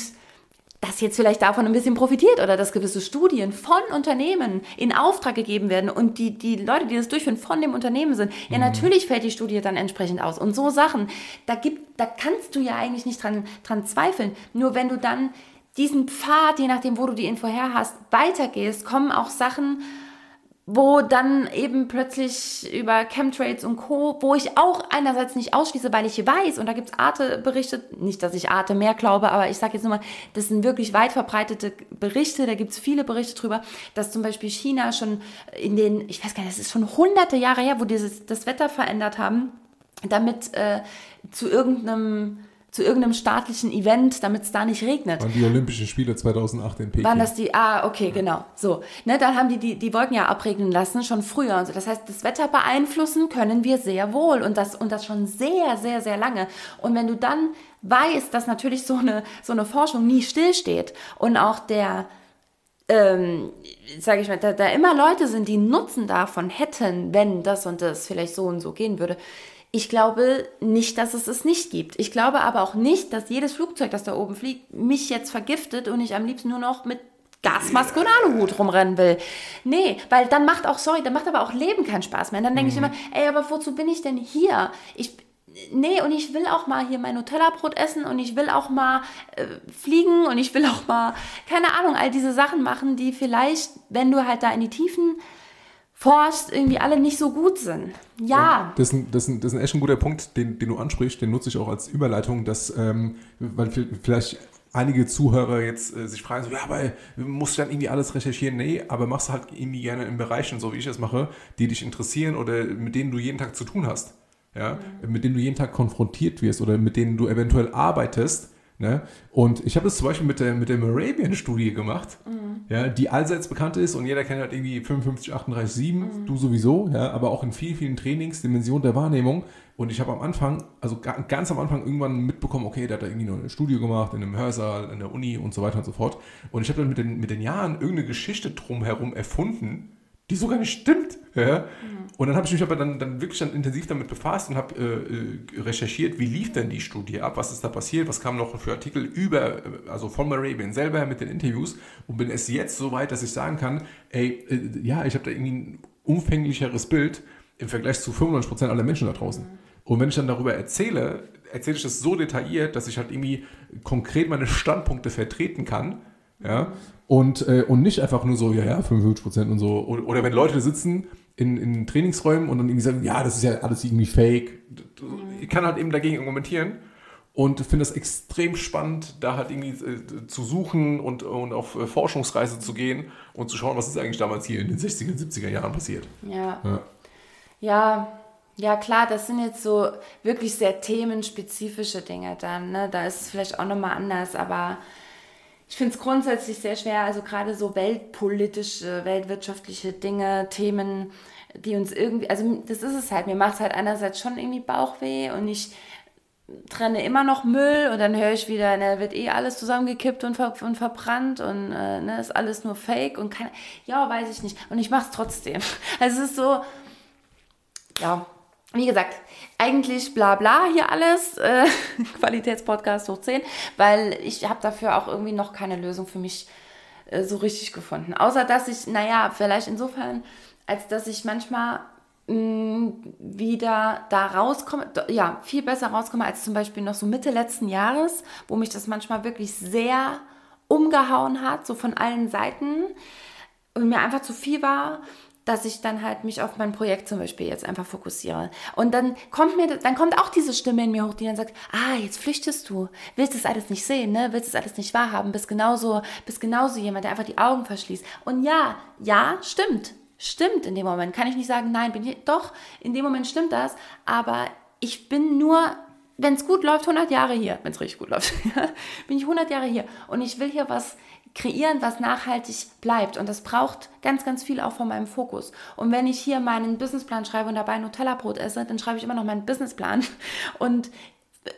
das jetzt vielleicht davon ein bisschen profitiert oder dass gewisse Studien von Unternehmen in Auftrag gegeben werden und die, die Leute, die das durchführen, von dem Unternehmen sind. Ja, mhm. natürlich fällt die Studie dann entsprechend aus. Und so Sachen, da, gibt, da kannst du ja eigentlich nicht dran, dran zweifeln. Nur wenn du dann diesen Pfad, je nachdem, wo du die Info her hast, weitergehst, kommen auch Sachen, wo dann eben plötzlich über Chemtrails und Co., wo ich auch einerseits nicht ausschließe, weil ich weiß, und da gibt es Arte-Berichte, nicht, dass ich Arte mehr glaube, aber ich sage jetzt nur mal, das sind wirklich weit verbreitete Berichte, da gibt es viele Berichte drüber, dass zum Beispiel China schon in den, ich weiß gar nicht, das ist schon hunderte Jahre her, wo dieses, das Wetter verändert haben, damit äh, zu irgendeinem zu irgendeinem staatlichen Event, damit es da nicht regnet. Waren die Olympischen Spiele 2008 in Peking. Waren das die, ah, okay, genau. So, ne, dann haben die, die die Wolken ja abregnen lassen, schon früher und so. Das heißt, das Wetter beeinflussen können wir sehr wohl und das, und das schon sehr, sehr, sehr lange. Und wenn du dann weißt, dass natürlich so eine, so eine Forschung nie stillsteht und auch der, ähm, sage ich mal, da, da immer Leute sind, die Nutzen davon hätten, wenn das und das vielleicht so und so gehen würde, ich glaube nicht, dass es es nicht gibt. Ich glaube aber auch nicht, dass jedes Flugzeug, das da oben fliegt, mich jetzt vergiftet und ich am liebsten nur noch mit Gasmaske und Aluhut rumrennen will. Nee, weil dann macht auch, sorry, dann macht aber auch Leben keinen Spaß mehr. Und dann denke mhm. ich immer, ey, aber wozu bin ich denn hier? Ich, nee, und ich will auch mal hier mein Nutella-Brot essen und ich will auch mal äh, fliegen und ich will auch mal, keine Ahnung, all diese Sachen machen, die vielleicht, wenn du halt da in die Tiefen forschst, irgendwie alle nicht so gut sind. Ja. ja das, ist ein, das, ist ein, das ist echt ein guter Punkt, den, den du ansprichst, den nutze ich auch als Überleitung, dass, ähm, weil vielleicht einige Zuhörer jetzt äh, sich fragen, so, ja, aber musst du dann irgendwie alles recherchieren? Nee, aber machst du halt irgendwie gerne in Bereichen, so wie ich es mache, die dich interessieren oder mit denen du jeden Tag zu tun hast. Ja, mhm. mit denen du jeden Tag konfrontiert wirst oder mit denen du eventuell arbeitest Ne? Und ich habe das zum Beispiel mit der, mit der Moravian-Studie gemacht, mhm. ja, die allseits bekannt ist und jeder kennt halt irgendwie 55, 38, 7, mhm. du sowieso, ja, aber auch in vielen, vielen Trainings, Dimensionen der Wahrnehmung. Und ich habe am Anfang, also ganz am Anfang irgendwann mitbekommen, okay, der hat da irgendwie eine Studie gemacht in einem Hörsaal, in der Uni und so weiter und so fort. Und ich habe dann mit den, mit den Jahren irgendeine Geschichte drumherum erfunden, die so gar nicht stimmt. Ja? Mhm. Und dann habe ich mich aber dann, dann wirklich dann intensiv damit befasst und habe äh, äh, recherchiert, wie lief denn die Studie ab, was ist da passiert, was kam noch für Artikel über, äh, also von Moravian selber mit den Interviews und bin es jetzt so weit, dass ich sagen kann, ey, äh, ja, ich habe da irgendwie ein umfänglicheres Bild im Vergleich zu 95% aller Menschen da draußen. Mhm. Und wenn ich dann darüber erzähle, erzähle ich das so detailliert, dass ich halt irgendwie konkret meine Standpunkte vertreten kann. Ja, und, äh, und nicht einfach nur so, ja, ja, 55 Prozent und so. Oder, oder, wenn Leute sitzen in, in Trainingsräumen und dann irgendwie sagen, ja, das ist ja alles irgendwie fake. Ich kann halt eben dagegen argumentieren und finde es extrem spannend, da halt irgendwie äh, zu suchen und, und auf äh, Forschungsreise zu gehen und zu schauen, was ist eigentlich damals hier in den 60er, 70er Jahren passiert. Ja. Ja, ja, ja klar, das sind jetzt so wirklich sehr themenspezifische Dinge dann. Ne? Da ist es vielleicht auch nochmal anders, aber ich finde es grundsätzlich sehr schwer, also gerade so weltpolitische, weltwirtschaftliche Dinge, Themen, die uns irgendwie, also das ist es halt, mir macht es halt einerseits schon irgendwie Bauchweh und ich trenne immer noch Müll und dann höre ich wieder, ne, wird eh alles zusammengekippt und, ver und verbrannt und äh, ne, ist alles nur Fake und keine, ja, weiß ich nicht. Und ich mache es trotzdem. Also es ist so, ja, wie gesagt, eigentlich bla bla hier alles, äh, Qualitätspodcast hoch 10, weil ich habe dafür auch irgendwie noch keine Lösung für mich äh, so richtig gefunden. Außer dass ich, naja, vielleicht insofern, als dass ich manchmal mh, mm, wieder da rauskomme, ja, viel besser rauskomme als zum Beispiel noch so Mitte letzten Jahres, wo mich das manchmal wirklich sehr umgehauen hat, so von allen Seiten und mir einfach zu viel war dass ich dann halt mich auf mein Projekt zum Beispiel jetzt einfach fokussiere. Und dann kommt mir, dann kommt auch diese Stimme in mir hoch, die dann sagt, ah, jetzt flüchtest du, willst das alles nicht sehen, ne? willst das alles nicht wahrhaben, bist genauso, bist genauso jemand, der einfach die Augen verschließt. Und ja, ja, stimmt. stimmt in dem Moment. Kann ich nicht sagen, nein, bin ich, doch, in dem Moment stimmt das, aber ich bin nur, wenn es gut läuft, 100 Jahre hier, wenn es richtig gut läuft, bin ich 100 Jahre hier und ich will hier was kreieren, was nachhaltig bleibt. Und das braucht ganz, ganz viel auch von meinem Fokus. Und wenn ich hier meinen Businessplan schreibe und dabei Nutella-Brot esse, dann schreibe ich immer noch meinen Businessplan und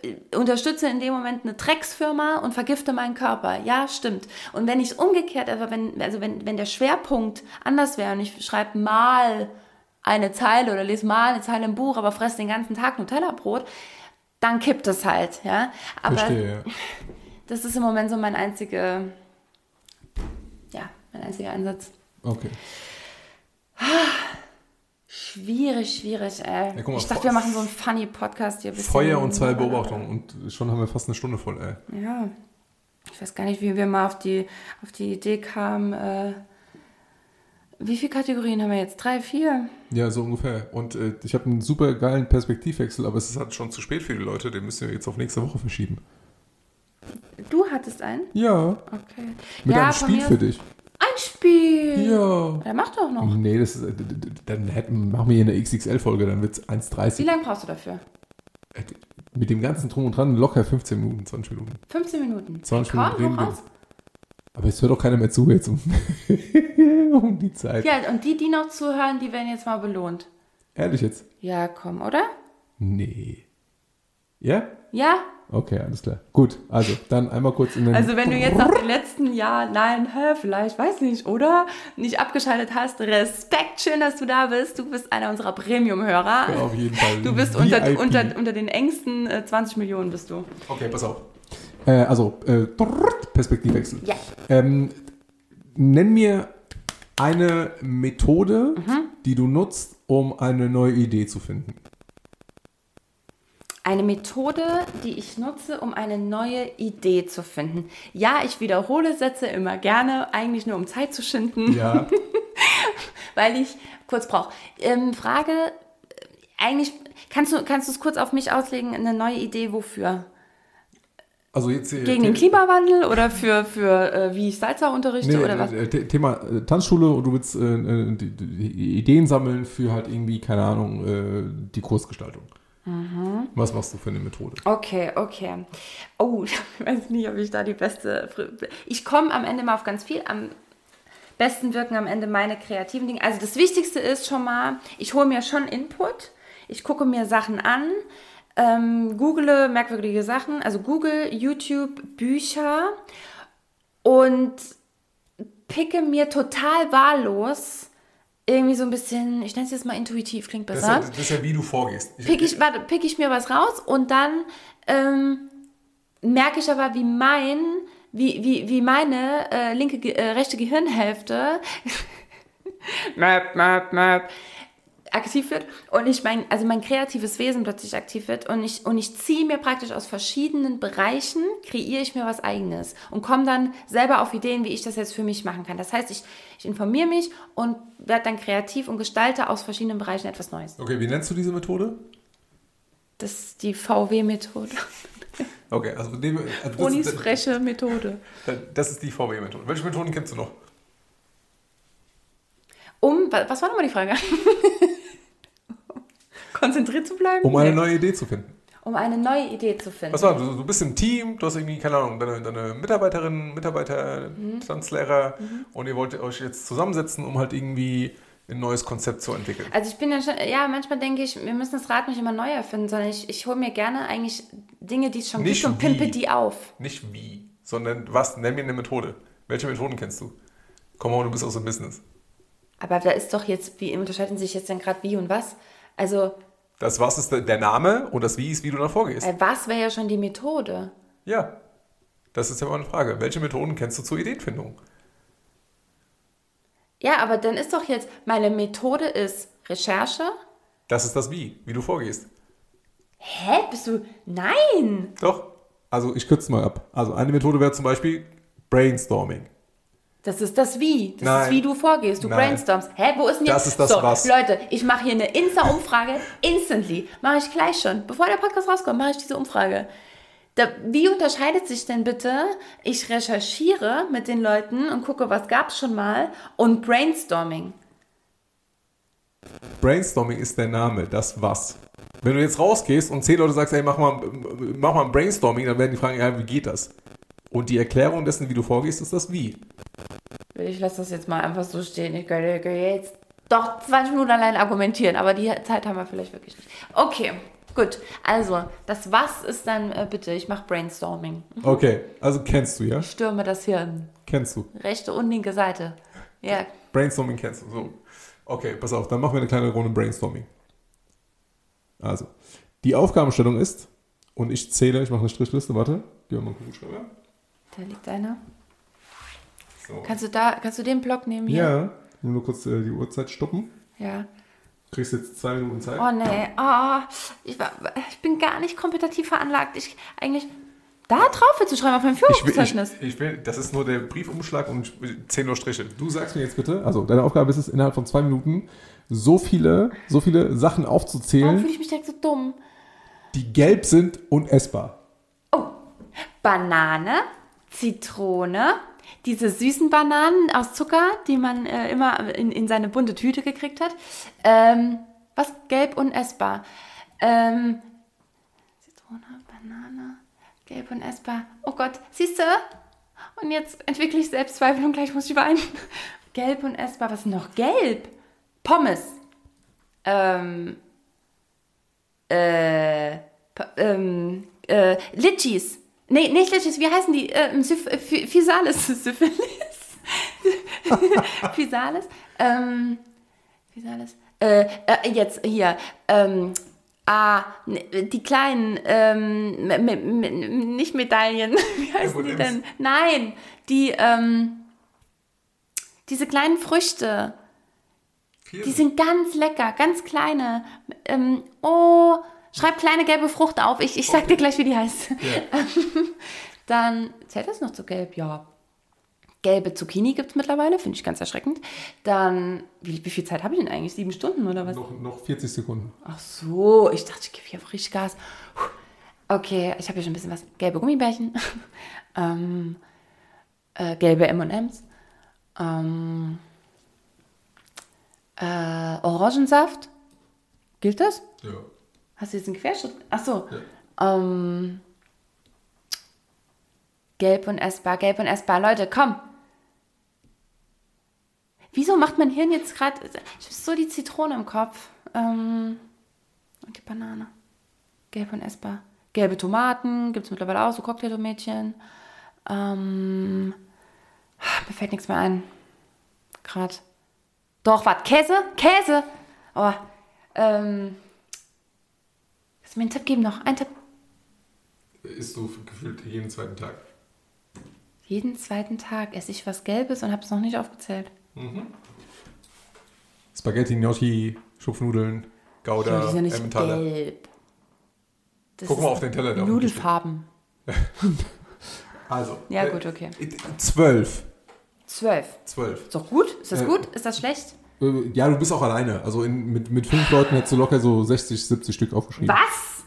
äh, unterstütze in dem Moment eine Drecksfirma und vergifte meinen Körper. Ja, stimmt. Und wenn ich es umgekehrt, also wenn, also wenn, wenn der Schwerpunkt anders wäre und ich schreibe mal eine Zeile oder lese mal eine Zeile im Buch, aber fresse den ganzen Tag Nutella-Brot, dann kippt es halt, ja. Aber Verstehe, ja. das ist im Moment so mein einziger mein einziger Einsatz. Okay. Schwierig, schwierig, ey. Ja, mal, ich dachte, wir machen so einen funny Podcast hier. Feuer und zwei Beobachtungen und schon haben wir fast eine Stunde voll, ey. Ja. Ich weiß gar nicht, wie wir mal auf die, auf die Idee kamen. Äh, wie viele Kategorien haben wir jetzt? Drei, vier? Ja, so ungefähr. Und äh, ich habe einen super geilen Perspektivwechsel, aber es ist halt schon zu spät für die Leute. Den müssen wir jetzt auf nächste Woche verschieben. Du hattest einen? Ja. Okay. Mit ja, einem Spiel für dich. Ein Spiel. Ja. Der macht doch noch. Nee, das ist, dann hätten, machen wir hier eine XXL-Folge, dann wird es 1,30. Wie lange brauchst du dafür? Äh, mit dem ganzen Drum und Dran locker 15 Minuten, 20 Minuten. 15 Minuten? 20 Minuten reden wir. Aber es hört doch keiner mehr zu jetzt um, um die Zeit. Ja, und die, die noch zuhören, die werden jetzt mal belohnt. Ehrlich jetzt? Ja, komm, oder? Nee. Ja? Ja? Okay, alles klar. Gut, also dann einmal kurz in den. Also wenn du jetzt nach dem letzten Jahr, nein, hä, vielleicht, weiß nicht, oder? Nicht abgeschaltet hast, Respekt, schön, dass du da bist. Du bist einer unserer Premium-Hörer. Ja, auf jeden Fall. Du bist unter, unter, unter den engsten äh, 20 Millionen bist du. Okay, pass auf. Äh, also, äh, Perspektivwechsel. Ja. Ähm, nenn mir eine Methode, mhm. die du nutzt, um eine neue Idee zu finden. Eine Methode, die ich nutze, um eine neue Idee zu finden. Ja, ich wiederhole Sätze immer gerne, eigentlich nur um Zeit zu schinden. Ja. Weil ich kurz brauche. Ähm, Frage, äh, eigentlich, kannst du, kannst du es kurz auf mich auslegen, eine neue Idee wofür? Also jetzt, äh, Gegen den Klimawandel oder für, für äh, wie ich Salsa unterrichte nee, oder was? Äh, Thema äh, Tanzschule und du willst äh, die, die Ideen sammeln für halt irgendwie, keine Ahnung, die Kursgestaltung. Mhm. Was machst du für eine Methode? Okay, okay. Oh, ich weiß nicht, ob ich da die beste. Ich komme am Ende mal auf ganz viel. Am besten wirken am Ende meine kreativen Dinge. Also das Wichtigste ist schon mal, ich hole mir schon Input. Ich gucke mir Sachen an, ähm, google merkwürdige Sachen, also Google, YouTube, Bücher und picke mir total wahllos irgendwie so ein bisschen, ich nenne es jetzt mal intuitiv, klingt besser. Das ist, ja, das ist ja wie du vorgehst. Ich, pick ich, warte, pick ich mir was raus und dann ähm, merke ich aber, wie mein, wie, wie, wie meine äh, linke, äh, rechte Gehirnhälfte map, map, map, aktiv wird und ich mein, also mein kreatives Wesen plötzlich aktiv wird und ich, und ich ziehe mir praktisch aus verschiedenen Bereichen, kreiere ich mir was eigenes und komme dann selber auf Ideen, wie ich das jetzt für mich machen kann. Das heißt, ich, ich informiere mich und werde dann kreativ und gestalte aus verschiedenen Bereichen etwas Neues. Okay, wie nennst du diese Methode? Das ist die VW-Methode. Okay, also, dem, also Bonis freche Methode. Das ist die VW-Methode. Welche Methoden kennst du noch? Um, was war nochmal die Frage? konzentriert zu bleiben? Um eine neue Idee zu finden. Um eine neue Idee zu finden. Was war, du, du bist im Team, du hast irgendwie, keine Ahnung, deine, deine Mitarbeiterinnen, Mitarbeiter, mhm. Tanzlehrer mhm. und ihr wollt euch jetzt zusammensetzen, um halt irgendwie ein neues Konzept zu entwickeln. Also ich bin ja schon, ja, manchmal denke ich, wir müssen das Rad nicht immer neu erfinden, sondern ich, ich hole mir gerne eigentlich Dinge, die es schon nicht gibt und pimpe die auf. Nicht wie, sondern was, nenn mir eine Methode. Welche Methoden kennst du? Komm mal, du bist aus dem Business. Aber da ist doch jetzt, wie unterscheiden sich jetzt denn gerade wie und was? Also das Was ist der Name und das Wie ist, wie du da vorgehst. Äh, was wäre ja schon die Methode? Ja, das ist ja mal eine Frage. Welche Methoden kennst du zur Ideenfindung? Ja, aber dann ist doch jetzt, meine Methode ist Recherche. Das ist das Wie, wie du vorgehst. Hä? Bist du. Nein! Doch. Also ich kürze mal ab. Also eine Methode wäre zum Beispiel Brainstorming. Das ist das Wie. Das Nein. ist wie du vorgehst. Du Nein. brainstormst. Hä, wo ist denn jetzt? Das ist das so, was. Leute, ich mache hier eine Insta-Umfrage. Instantly. Mache ich gleich schon. Bevor der Podcast rauskommt, mache ich diese Umfrage. Da, wie unterscheidet sich denn bitte, ich recherchiere mit den Leuten und gucke, was gab es schon mal und Brainstorming? Brainstorming ist der Name, das was. Wenn du jetzt rausgehst und zehn Leute sagst, ey, mach mal, mach mal ein Brainstorming, dann werden die fragen, ja, wie geht das? Und die Erklärung dessen, wie du vorgehst, ist das Wie. Ich lasse das jetzt mal einfach so stehen. Ich könnte jetzt doch 20 Minuten allein argumentieren, aber die Zeit haben wir vielleicht wirklich nicht. Okay, gut. Also, das Was ist dann äh, bitte, ich mache Brainstorming. Okay, also kennst du, ja? Ich stürme das Hirn. Kennst du. Rechte und linke Seite. Ja. Brainstorming kennst du. So. Okay, pass auf, dann machen wir eine kleine Runde Brainstorming. Also, die Aufgabenstellung ist, und ich zähle, ich mache eine Strichliste, warte, gehen wir mal einen Kugelschreiber. Da liegt einer. So. Kannst du da, kannst du den Block nehmen hier? Ja, nur kurz äh, die Uhrzeit stoppen. Ja. Kriegst jetzt zwei Minuten Zeit. Oh nee, oh, ich, war, ich bin gar nicht kompetitiv veranlagt. Ich eigentlich da drauf zu schreiben auf meinem Ich Führungszeugnis. ich, ich will, das ist nur der Briefumschlag und zehn nur Striche. Du sagst mir jetzt bitte, also deine Aufgabe ist es, innerhalb von zwei Minuten so viele, so viele Sachen Warum aufzuzählen, fühle ich mich direkt so dumm? die gelb sind und essbar. Oh, Banane, Zitrone, diese süßen Bananen aus Zucker, die man äh, immer in, in seine bunte Tüte gekriegt hat. Ähm, was? Gelb und essbar. Ähm, Zitrone, Banane, gelb und essbar. Oh Gott, siehst du? Und jetzt entwickle ich Selbstzweifel und gleich muss ich weinen. Gelb und essbar. Was noch gelb? Pommes. Ähm, äh, ähm, äh, Litchis. Nee, nicht Litchis, wie heißen die? Ähm, äh, Phy- Physalis. Syphilis. Physalis. Ähm, Physalis. Äh, äh, jetzt hier. Ähm, ah, die kleinen, ähm, nicht Medaillen. Wie heißen die denn? Nein, die, ähm, diese kleinen Früchte. Die sind ganz lecker, ganz kleine. Ähm, oh, schreib kleine gelbe Frucht auf. Ich, ich sag dir gleich, wie die heißt. Dann zählt das noch zu gelb? Ja. Gelbe Zucchini gibt es mittlerweile, finde ich ganz erschreckend. Dann, wie, wie viel Zeit habe ich denn eigentlich? Sieben Stunden oder was? Noch, noch 40 Sekunden. Ach so, ich dachte, ich gebe hier richtig Gas. Okay, ich habe hier schon ein bisschen was. Gelbe Gummibärchen, ähm, äh, gelbe M&M's, ähm, äh, Orangensaft. Gilt das? Ja. Hast du jetzt einen Querschritt? Ach so. Ähm, gelb und essbar, gelb und essbar. Leute, komm. Wieso macht mein Hirn jetzt gerade... Ich habe so die Zitrone im Kopf. Ähm, und die Banane. Gelb und essbar. Gelbe Tomaten gibt es mittlerweile auch, so Cocktailtomätchen. Ähm, mir fällt nichts mehr ein. Gerade. Doch, was? Käse? Käse! Oh, ähm... Kannst du mir einen Tipp geben noch? Einen Tipp. Isst du gefühlt jeden zweiten Tag. Jeden zweiten Tag esse ich was Gelbes und habe es noch nicht aufgezählt. Spaghetti, Gnocchi, Schupfnudeln, Gouda, die sind ja nicht Emmentaler. gelb. Das Guck mal auf den Teller. Nudelfarben. Also. Ja, äh, gut, okay. äh, Zwölf. Zwölf. Zwölf. Ist doch gut? Ist das Äh, gut? Ist das schlecht? Äh, Ja, du bist auch alleine. Also in, mit, mit fünf Leuten hättest du locker so 60, 70 Stück aufgeschrieben. Was?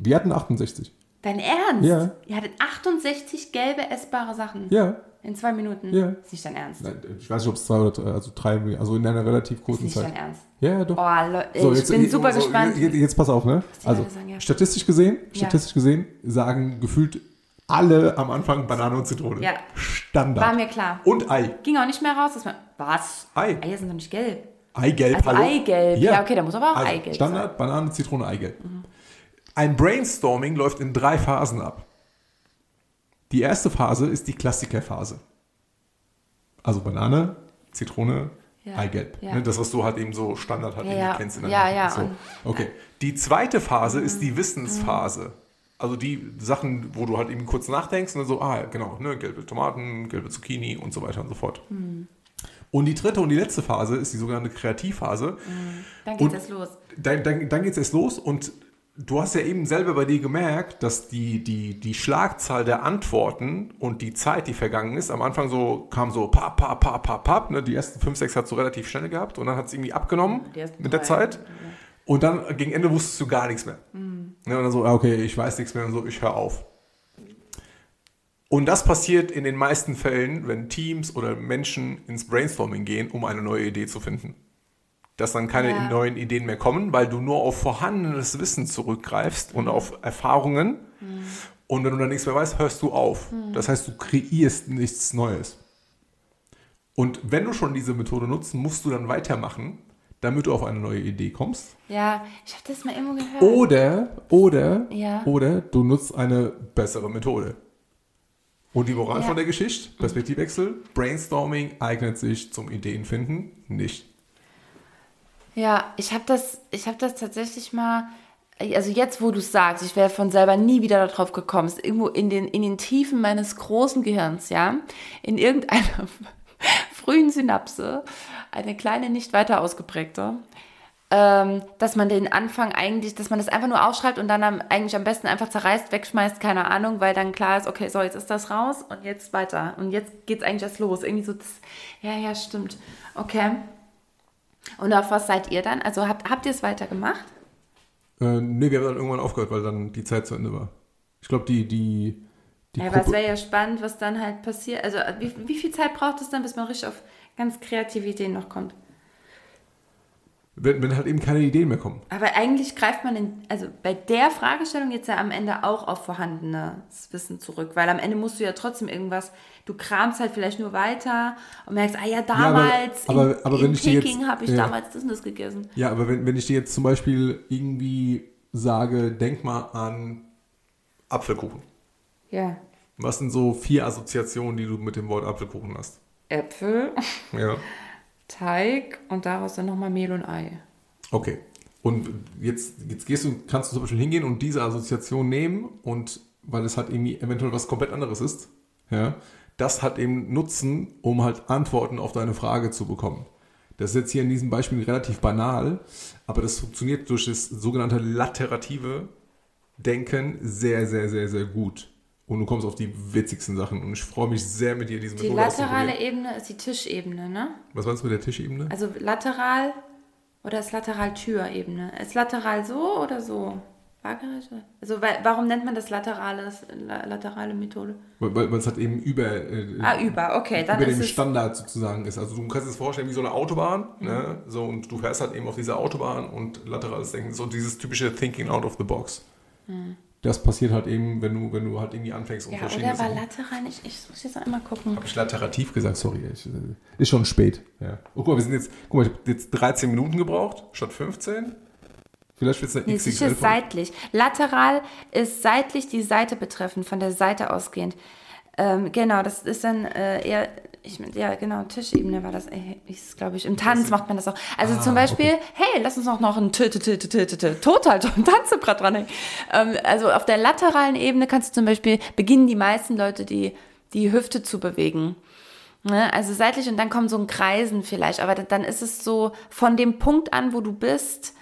Wir hatten 68. Dein Ernst? Ja. Ihr hattet 68 gelbe essbare Sachen. Ja. In zwei Minuten. Ja. Ist nicht dein Ernst. Nein, Ich weiß nicht, ob es zwei oder drei, also drei, also in einer relativ Ist kurzen nicht dein Zeit. Ernst. Ja, ja, doch. Oh, Leute, So, ich jetzt- bin jetzt- super so, gespannt. Jetzt, jetzt pass auf, ne? Also, sagen, ja. statistisch gesehen, Ja. statistisch gesehen sagen gefühlt alle am Anfang Banane und Zitrone. Ja. Standard. War mir klar. Und Ei. Ging auch nicht mehr raus. Dass man, was? Ei. Eier sind doch nicht gelb. Eigelb, Also hallo? Eigelb. Ja, okay, da muss aber auch also Eigelb Standard, Banane, Zitrone, Eigelb. Ein Brainstorming läuft in drei Phasen ab. Die erste Phase ist die Klassikerphase. Also Banane, Zitrone, Ja. Eigelb. Ja. Ne, das, was du halt eben so Standard halt Ja, ja. kennst. In der Ja, Hand. ja, So. Okay. Die zweite Phase ist Mhm. die Wissensphase. Also die Sachen, wo du halt eben kurz nachdenkst und dann so, ah, genau, ne, gelbe Tomaten, gelbe Zucchini und so weiter und so fort. Mhm. Und die dritte und die letzte Phase ist die sogenannte Kreativphase. Dann geht Und- es los. Dann, dann, dann geht es erst los und du hast ja eben selber bei dir gemerkt, dass die, die, die Schlagzahl der Antworten und die Zeit, die vergangen ist, am Anfang so kam so pap, pap, pap, pap, pap. Ne? Die ersten fünf, sechs hat so relativ schnell gehabt und dann hat es irgendwie abgenommen mit der. Zeit. Und dann gegen Ende wusstest du gar nichts mehr. Mhm. Ne? Und dann so, okay, ich weiß nichts mehr und so, ich höre auf. Und das passiert in den meisten Fällen, wenn Teams oder Menschen ins Brainstorming gehen, um eine neue Idee zu finden. dass dann keine Ja. neuen Ideen mehr kommen, weil du nur auf vorhandenes Wissen zurückgreifst und auf Erfahrungen. Und wenn du dann nichts mehr weißt, hörst du auf. Das heißt, du kreierst nichts Neues. Und wenn du schon diese Methode nutzt, musst du dann weitermachen, damit du auf eine neue Idee kommst. Ja, ich habe das mal irgendwo gehört. Oder, oder, Ja. oder du nutzt eine bessere Methode. Und die Moral Ja. von der Geschichte, Perspektivwechsel, Brainstorming eignet sich zum Ideenfinden nicht. Ja, ich habe das, ich habe das tatsächlich mal, also jetzt, wo du es sagst, ich wäre von selber nie wieder darauf gekommen, ist irgendwo in den, in den Tiefen meines großen Gehirns, ja, in irgendeiner frühen Synapse, eine kleine, nicht weiter ausgeprägte, ähm, dass man den Anfang eigentlich, dass man das einfach nur aufschreibt und dann am, eigentlich am besten einfach zerreißt, wegschmeißt, keine Ahnung, weil dann klar ist, okay, so, jetzt ist das raus und jetzt weiter. Und jetzt geht's eigentlich erst los. Irgendwie so, das, ja, ja, stimmt. Okay. Und auf was seid ihr dann? Also habt, habt ihr es weitergemacht? Äh, nee, wir haben dann irgendwann aufgehört, weil dann die Zeit zu Ende war. Ich glaube, die, die, die Ja, aber es wäre ja spannend, was dann halt passiert. Also wie, wie viel Zeit braucht es dann, bis man richtig auf ganz kreative Ideen noch kommt? wenn, wenn halt eben keine Ideen mehr kommen. Aber eigentlich greift man in, also bei der Fragestellung jetzt ja am Ende auch auf vorhandenes Wissen zurück, weil am Ende musst du ja trotzdem irgendwas, du kramst halt vielleicht nur weiter und merkst, ah ja, damals aber- in, aber wenn in jetzt- Peking habe ich ja. damals das und das gegessen. Ja, aber wenn, wenn ich dir jetzt zum Beispiel irgendwie sage, denk mal an Apfelkuchen. Ja. Was sind so vier Assoziationen, die du mit dem Wort Apfelkuchen hast? Äpfel, Ja. Teig und daraus dann nochmal Mehl und Ei. Okay. Und jetzt, jetzt gehst du, kannst du zum Beispiel hingehen und diese Assoziation nehmen und weil es halt irgendwie eventuell was komplett anderes ist, ja, das hat eben Nutzen, um halt Antworten auf deine Frage zu bekommen. Das ist jetzt hier in diesem Beispiel relativ banal, aber das funktioniert durch das sogenannte laterative Denken sehr, sehr, sehr, sehr gut. Und du kommst auf die witzigsten Sachen. Und ich freue mich sehr, mit dir diese Die Methode laterale. Ebene ist die Tischebene, ne? Was meinst du mit der Tischebene? Also lateral oder ist lateral Türebene? Ist lateral so oder so? Waagerecht? Also weil, warum nennt man das laterale, la, laterale Methode? Weil, weil es halt eben über, äh, Ah, über, okay, dann über ist dem es... Standard sozusagen ist. Also du kannst es vorstellen wie so eine Autobahn, Mhm. ne? so, und du fährst halt eben auf dieser Autobahn und laterales Denken, so dieses typische Thinking out of the box. Das passiert halt eben, wenn du, wenn du halt irgendwie anfängst und Mhm. Ja, oder war Sachen. lateral nicht? Ich muss jetzt einmal gucken. Habe ich laterativ gesagt, sorry. Ich, äh, ist schon spät. Ja. Oh, guck mal, wir sind jetzt, guck mal, ich habe jetzt 13 Minuten gebraucht, statt 15. Vielleicht wird es eine Nee, XXL ist seitlich. Lateral ist seitlich die Seite betreffend, von der Seite ausgehend. Ähm, genau, das ist dann äh, eher, ich, mein, ja genau, Tischebene war das, ist glaube ich, im Tanz macht man das auch. Also Ah, zum Beispiel, hey, lass uns auch noch ein Total ein Tanzebrett dranhängen. Ähm, also auf der lateralen Ebene kannst du zum Beispiel, beginnen die meisten Leute die, die Hüfte zu bewegen. Ne? Also seitlich und dann kommt so ein Kreisen vielleicht, aber dann ist es so von dem Punkt an, wo du bist,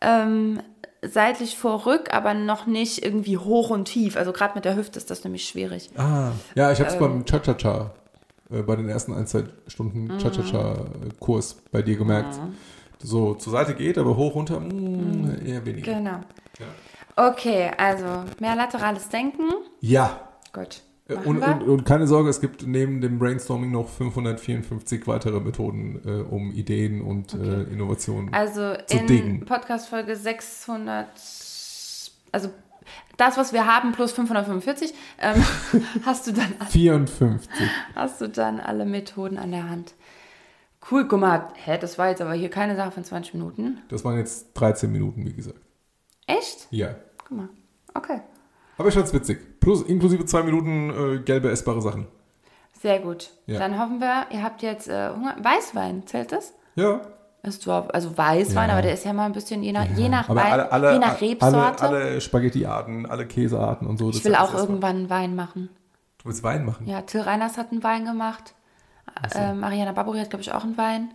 ähm, seitlich vorrück, aber noch nicht irgendwie hoch und tief. Also gerade mit der Hüfte ist das nämlich schwierig. Ah, ja, ich habe es Ähm. beim Cha-Cha-Cha, äh, bei den ersten ein, zwei Stunden Mhm. Cha-Cha-Cha-Kurs bei dir gemerkt. So zur Seite geht, aber hoch, runter, Mhm. mh, eher weniger. Genau. Ja. Okay, also mehr laterales Denken. Ja. Gut. Äh, Und, und, und keine Sorge, es gibt neben dem Brainstorming noch 554 weitere Methoden, äh, um Ideen und äh, Innovationen. also zu in dingen. Podcast-Folge 600, also das, was wir haben, plus 545, ähm, hast, du dann, 54. hast du dann alle Methoden an der Hand. Cool, guck mal, hä, das war jetzt aber hier keine Sache von 20 Minuten. Das waren jetzt 13 Minuten, wie gesagt. Echt? Ja. Guck mal. Okay. Aber ich fand's witzig. Plus inklusive zwei Minuten äh, gelbe essbare Sachen. Sehr gut. Ja. Dann hoffen wir, ihr habt jetzt äh, Hunger. Weißwein, zählt das? Ja. Ist zwar, also Weißwein, Ja. aber der ist ja mal ein bisschen je nach, je nach Wein, alle, je nach Rebsorte. alle, alle Spaghettiarten, alle Käsearten und so. ich will auch irgendwann einen Wein machen. Du willst Wein machen? Ja, Till Reiners hat einen Wein gemacht. Äh, Mariana Barbouri hat, glaube ich, auch einen Wein.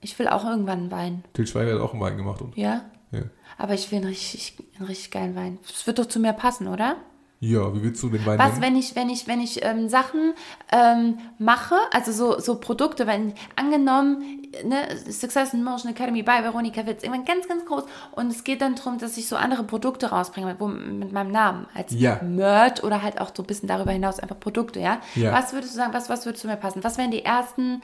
Ich will auch irgendwann einen Wein. Til Schweiger hat auch einen Wein gemacht. Und, Ja? ja. Aber ich will einen richtig, einen richtig geilen Wein. Das wird doch zu mir passen, oder? ja, wie willst du den Wein Was, nennen? wenn ich, wenn ich, wenn ich ähm, Sachen ähm, mache, also so, so Produkte, wenn angenommen, ne, Success in Motion Academy bei Veronika Witz, irgendwann ganz, ganz groß und es geht dann darum, dass ich so andere Produkte rausbringe wo, mit meinem Namen als Ja. Merch oder halt auch so ein bisschen darüber hinaus einfach Produkte, ja? Ja. Was würdest du sagen, was, was würde zu mir passen? Was wären die ersten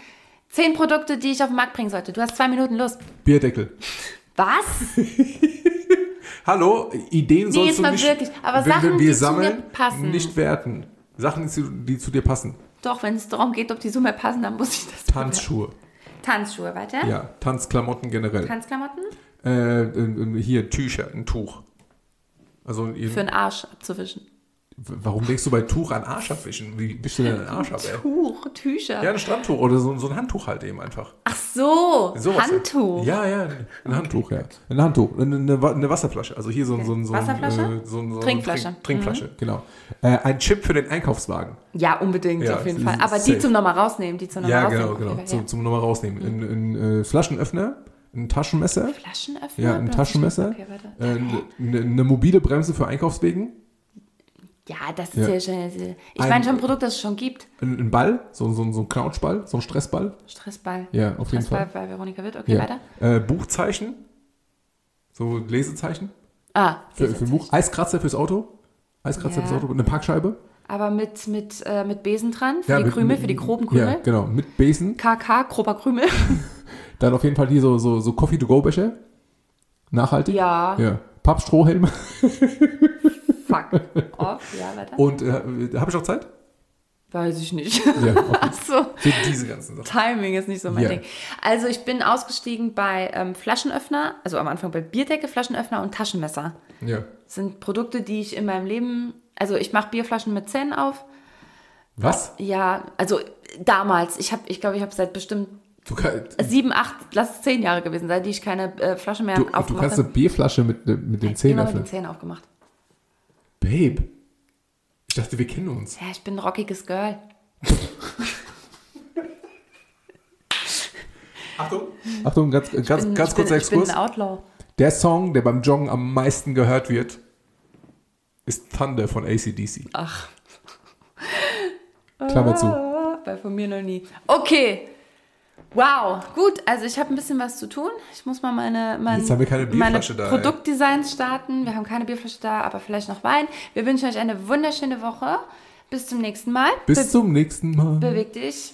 Zehn Produkte, die ich auf den Markt bringen sollte. Du hast zwei Minuten Lust. Bierdeckel. Was? Hallo, Ideen Nee, sollst du nicht. wirklich. Aber wir, Sachen, wir die zu sammeln, mir passen. nicht werten. Sachen, die zu, die zu dir passen. Doch, wenn es darum geht, ob die so mehr passen, dann muss ich das. Tanzschuhe. Tanzschuhe, weiter. Ja, Tanzklamotten generell. Tanzklamotten? Äh, äh, hier, Tücher, ein Tuch. Also, Für den Arsch abzuwischen. Warum denkst du bei Tuch an Arsch abwischen? Wie wischst du denn den Arsch ab, ey? Tuch, Tücher. Ja, ein Strandtuch oder so, so ein Handtuch halt eben einfach. Ach so, Sowas. Handtuch. Ja, ja, ein Handtuch, ja. Ein Handtuch, eine, eine, Wa- eine Wasserflasche. Also hier so ein... So ein, so ein Wasserflasche? Äh, so ein, so ein Trinkflasche. Trink, Trinkflasche, genau. Äh, ein Chip für den Einkaufswagen. Ja, unbedingt, Ja, auf jeden Fall. Aber safe. die zum nochmal rausnehmen, die zum nochmal Ja, rausnehmen. genau, genau. Okay, Zum, ja. zum nochmal rausnehmen. Ein, ein äh, Flaschenöffner, ein Taschenmesser, Flaschenöffner? ja, ein Taschenmesser, Okay, äh, eine, eine mobile Bremse für Einkaufswegen, Ja, das ist Ja. ja, schon. Ich Ein- meine schon ein Produkt, das es schon gibt. ein, Ball, so, so, so ein Couchball, so ein Stressball. Stressball. Ja, auf jeden Stressball Fall. bei Veronika Witt. Okay, Ja. weiter. Äh, Buchzeichen, so Lesezeichen Ah, für, für ein Buch. Eiskratzer fürs Auto. Eiskratzer Ja. fürs Auto. Eine Parkscheibe. Aber mit, mit, äh, mit Besen dran, für Ja, die mit- Krümel, mit- für die groben Krümel. Ja, genau. Mit Besen. KK, grober Krümel. Dann auf jeden Fall hier so, so, so Coffee-to-go-Becher. Nachhaltig. ja, Ja. Pappstrohhelme. fuck. Off, ja, weiter. Und äh, habe ich noch Zeit? Weiß ich nicht. Ja, okay. So. So diese ganzen Sachen. Timing ist nicht so mein Ja. Ding. Also ich bin ausgestiegen bei ähm, Flaschenöffner, also am Anfang bei Bierdecke, Flaschenöffner und Taschenmesser. Ja. Das sind Produkte, die ich in meinem Leben, also ich mache Bierflaschen mit Zähnen auf. Was? Ja, also damals, ich habe, ich glaube, ich habe seit bestimmt Du, kann, sieben, acht, lass es zehn Jahre gewesen sein, die ich keine äh, Flasche mehr du, du aufgemacht kannst eine habe. Bierflasche mit, mit den Zähnen Immer mit den öffnen. Zähnen aufgemacht. Babe. Ich dachte, wir kennen uns. Ja, ich bin ein rockiges Girl. Achtung. Achtung, ganz, ganz, Bin, ganz ich kurzer bin, ich bin Exkurs. ein Outlaw. Der Song, der beim Joggen am meisten gehört wird, ist Thunder von ACDC. Ach. Klammer zu. Ah, Bei von mir noch nie. Okay. Wow, gut. Also ich habe ein bisschen was zu tun. Ich muss mal meine, mein, Jetzt haben wir keine meine Bierflasche da. Produktdesigns starten. Wir haben keine Bierflasche da, aber vielleicht noch Wein. Wir wünschen euch eine wunderschöne Woche. Bis zum nächsten Mal. Bis zum nächsten Mal. Be beweg dich.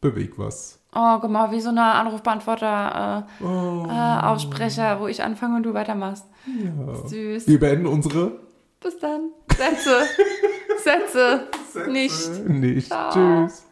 Beweg was. Oh, guck mal, wie so eine Anrufbeantworter äh, äh, Aussprecher, wo ich anfange und du weitermachst. Süß. Wir beenden unsere. Bis dann. Sätze. Sätze. Nicht. Nicht. Ciao. Tschüss.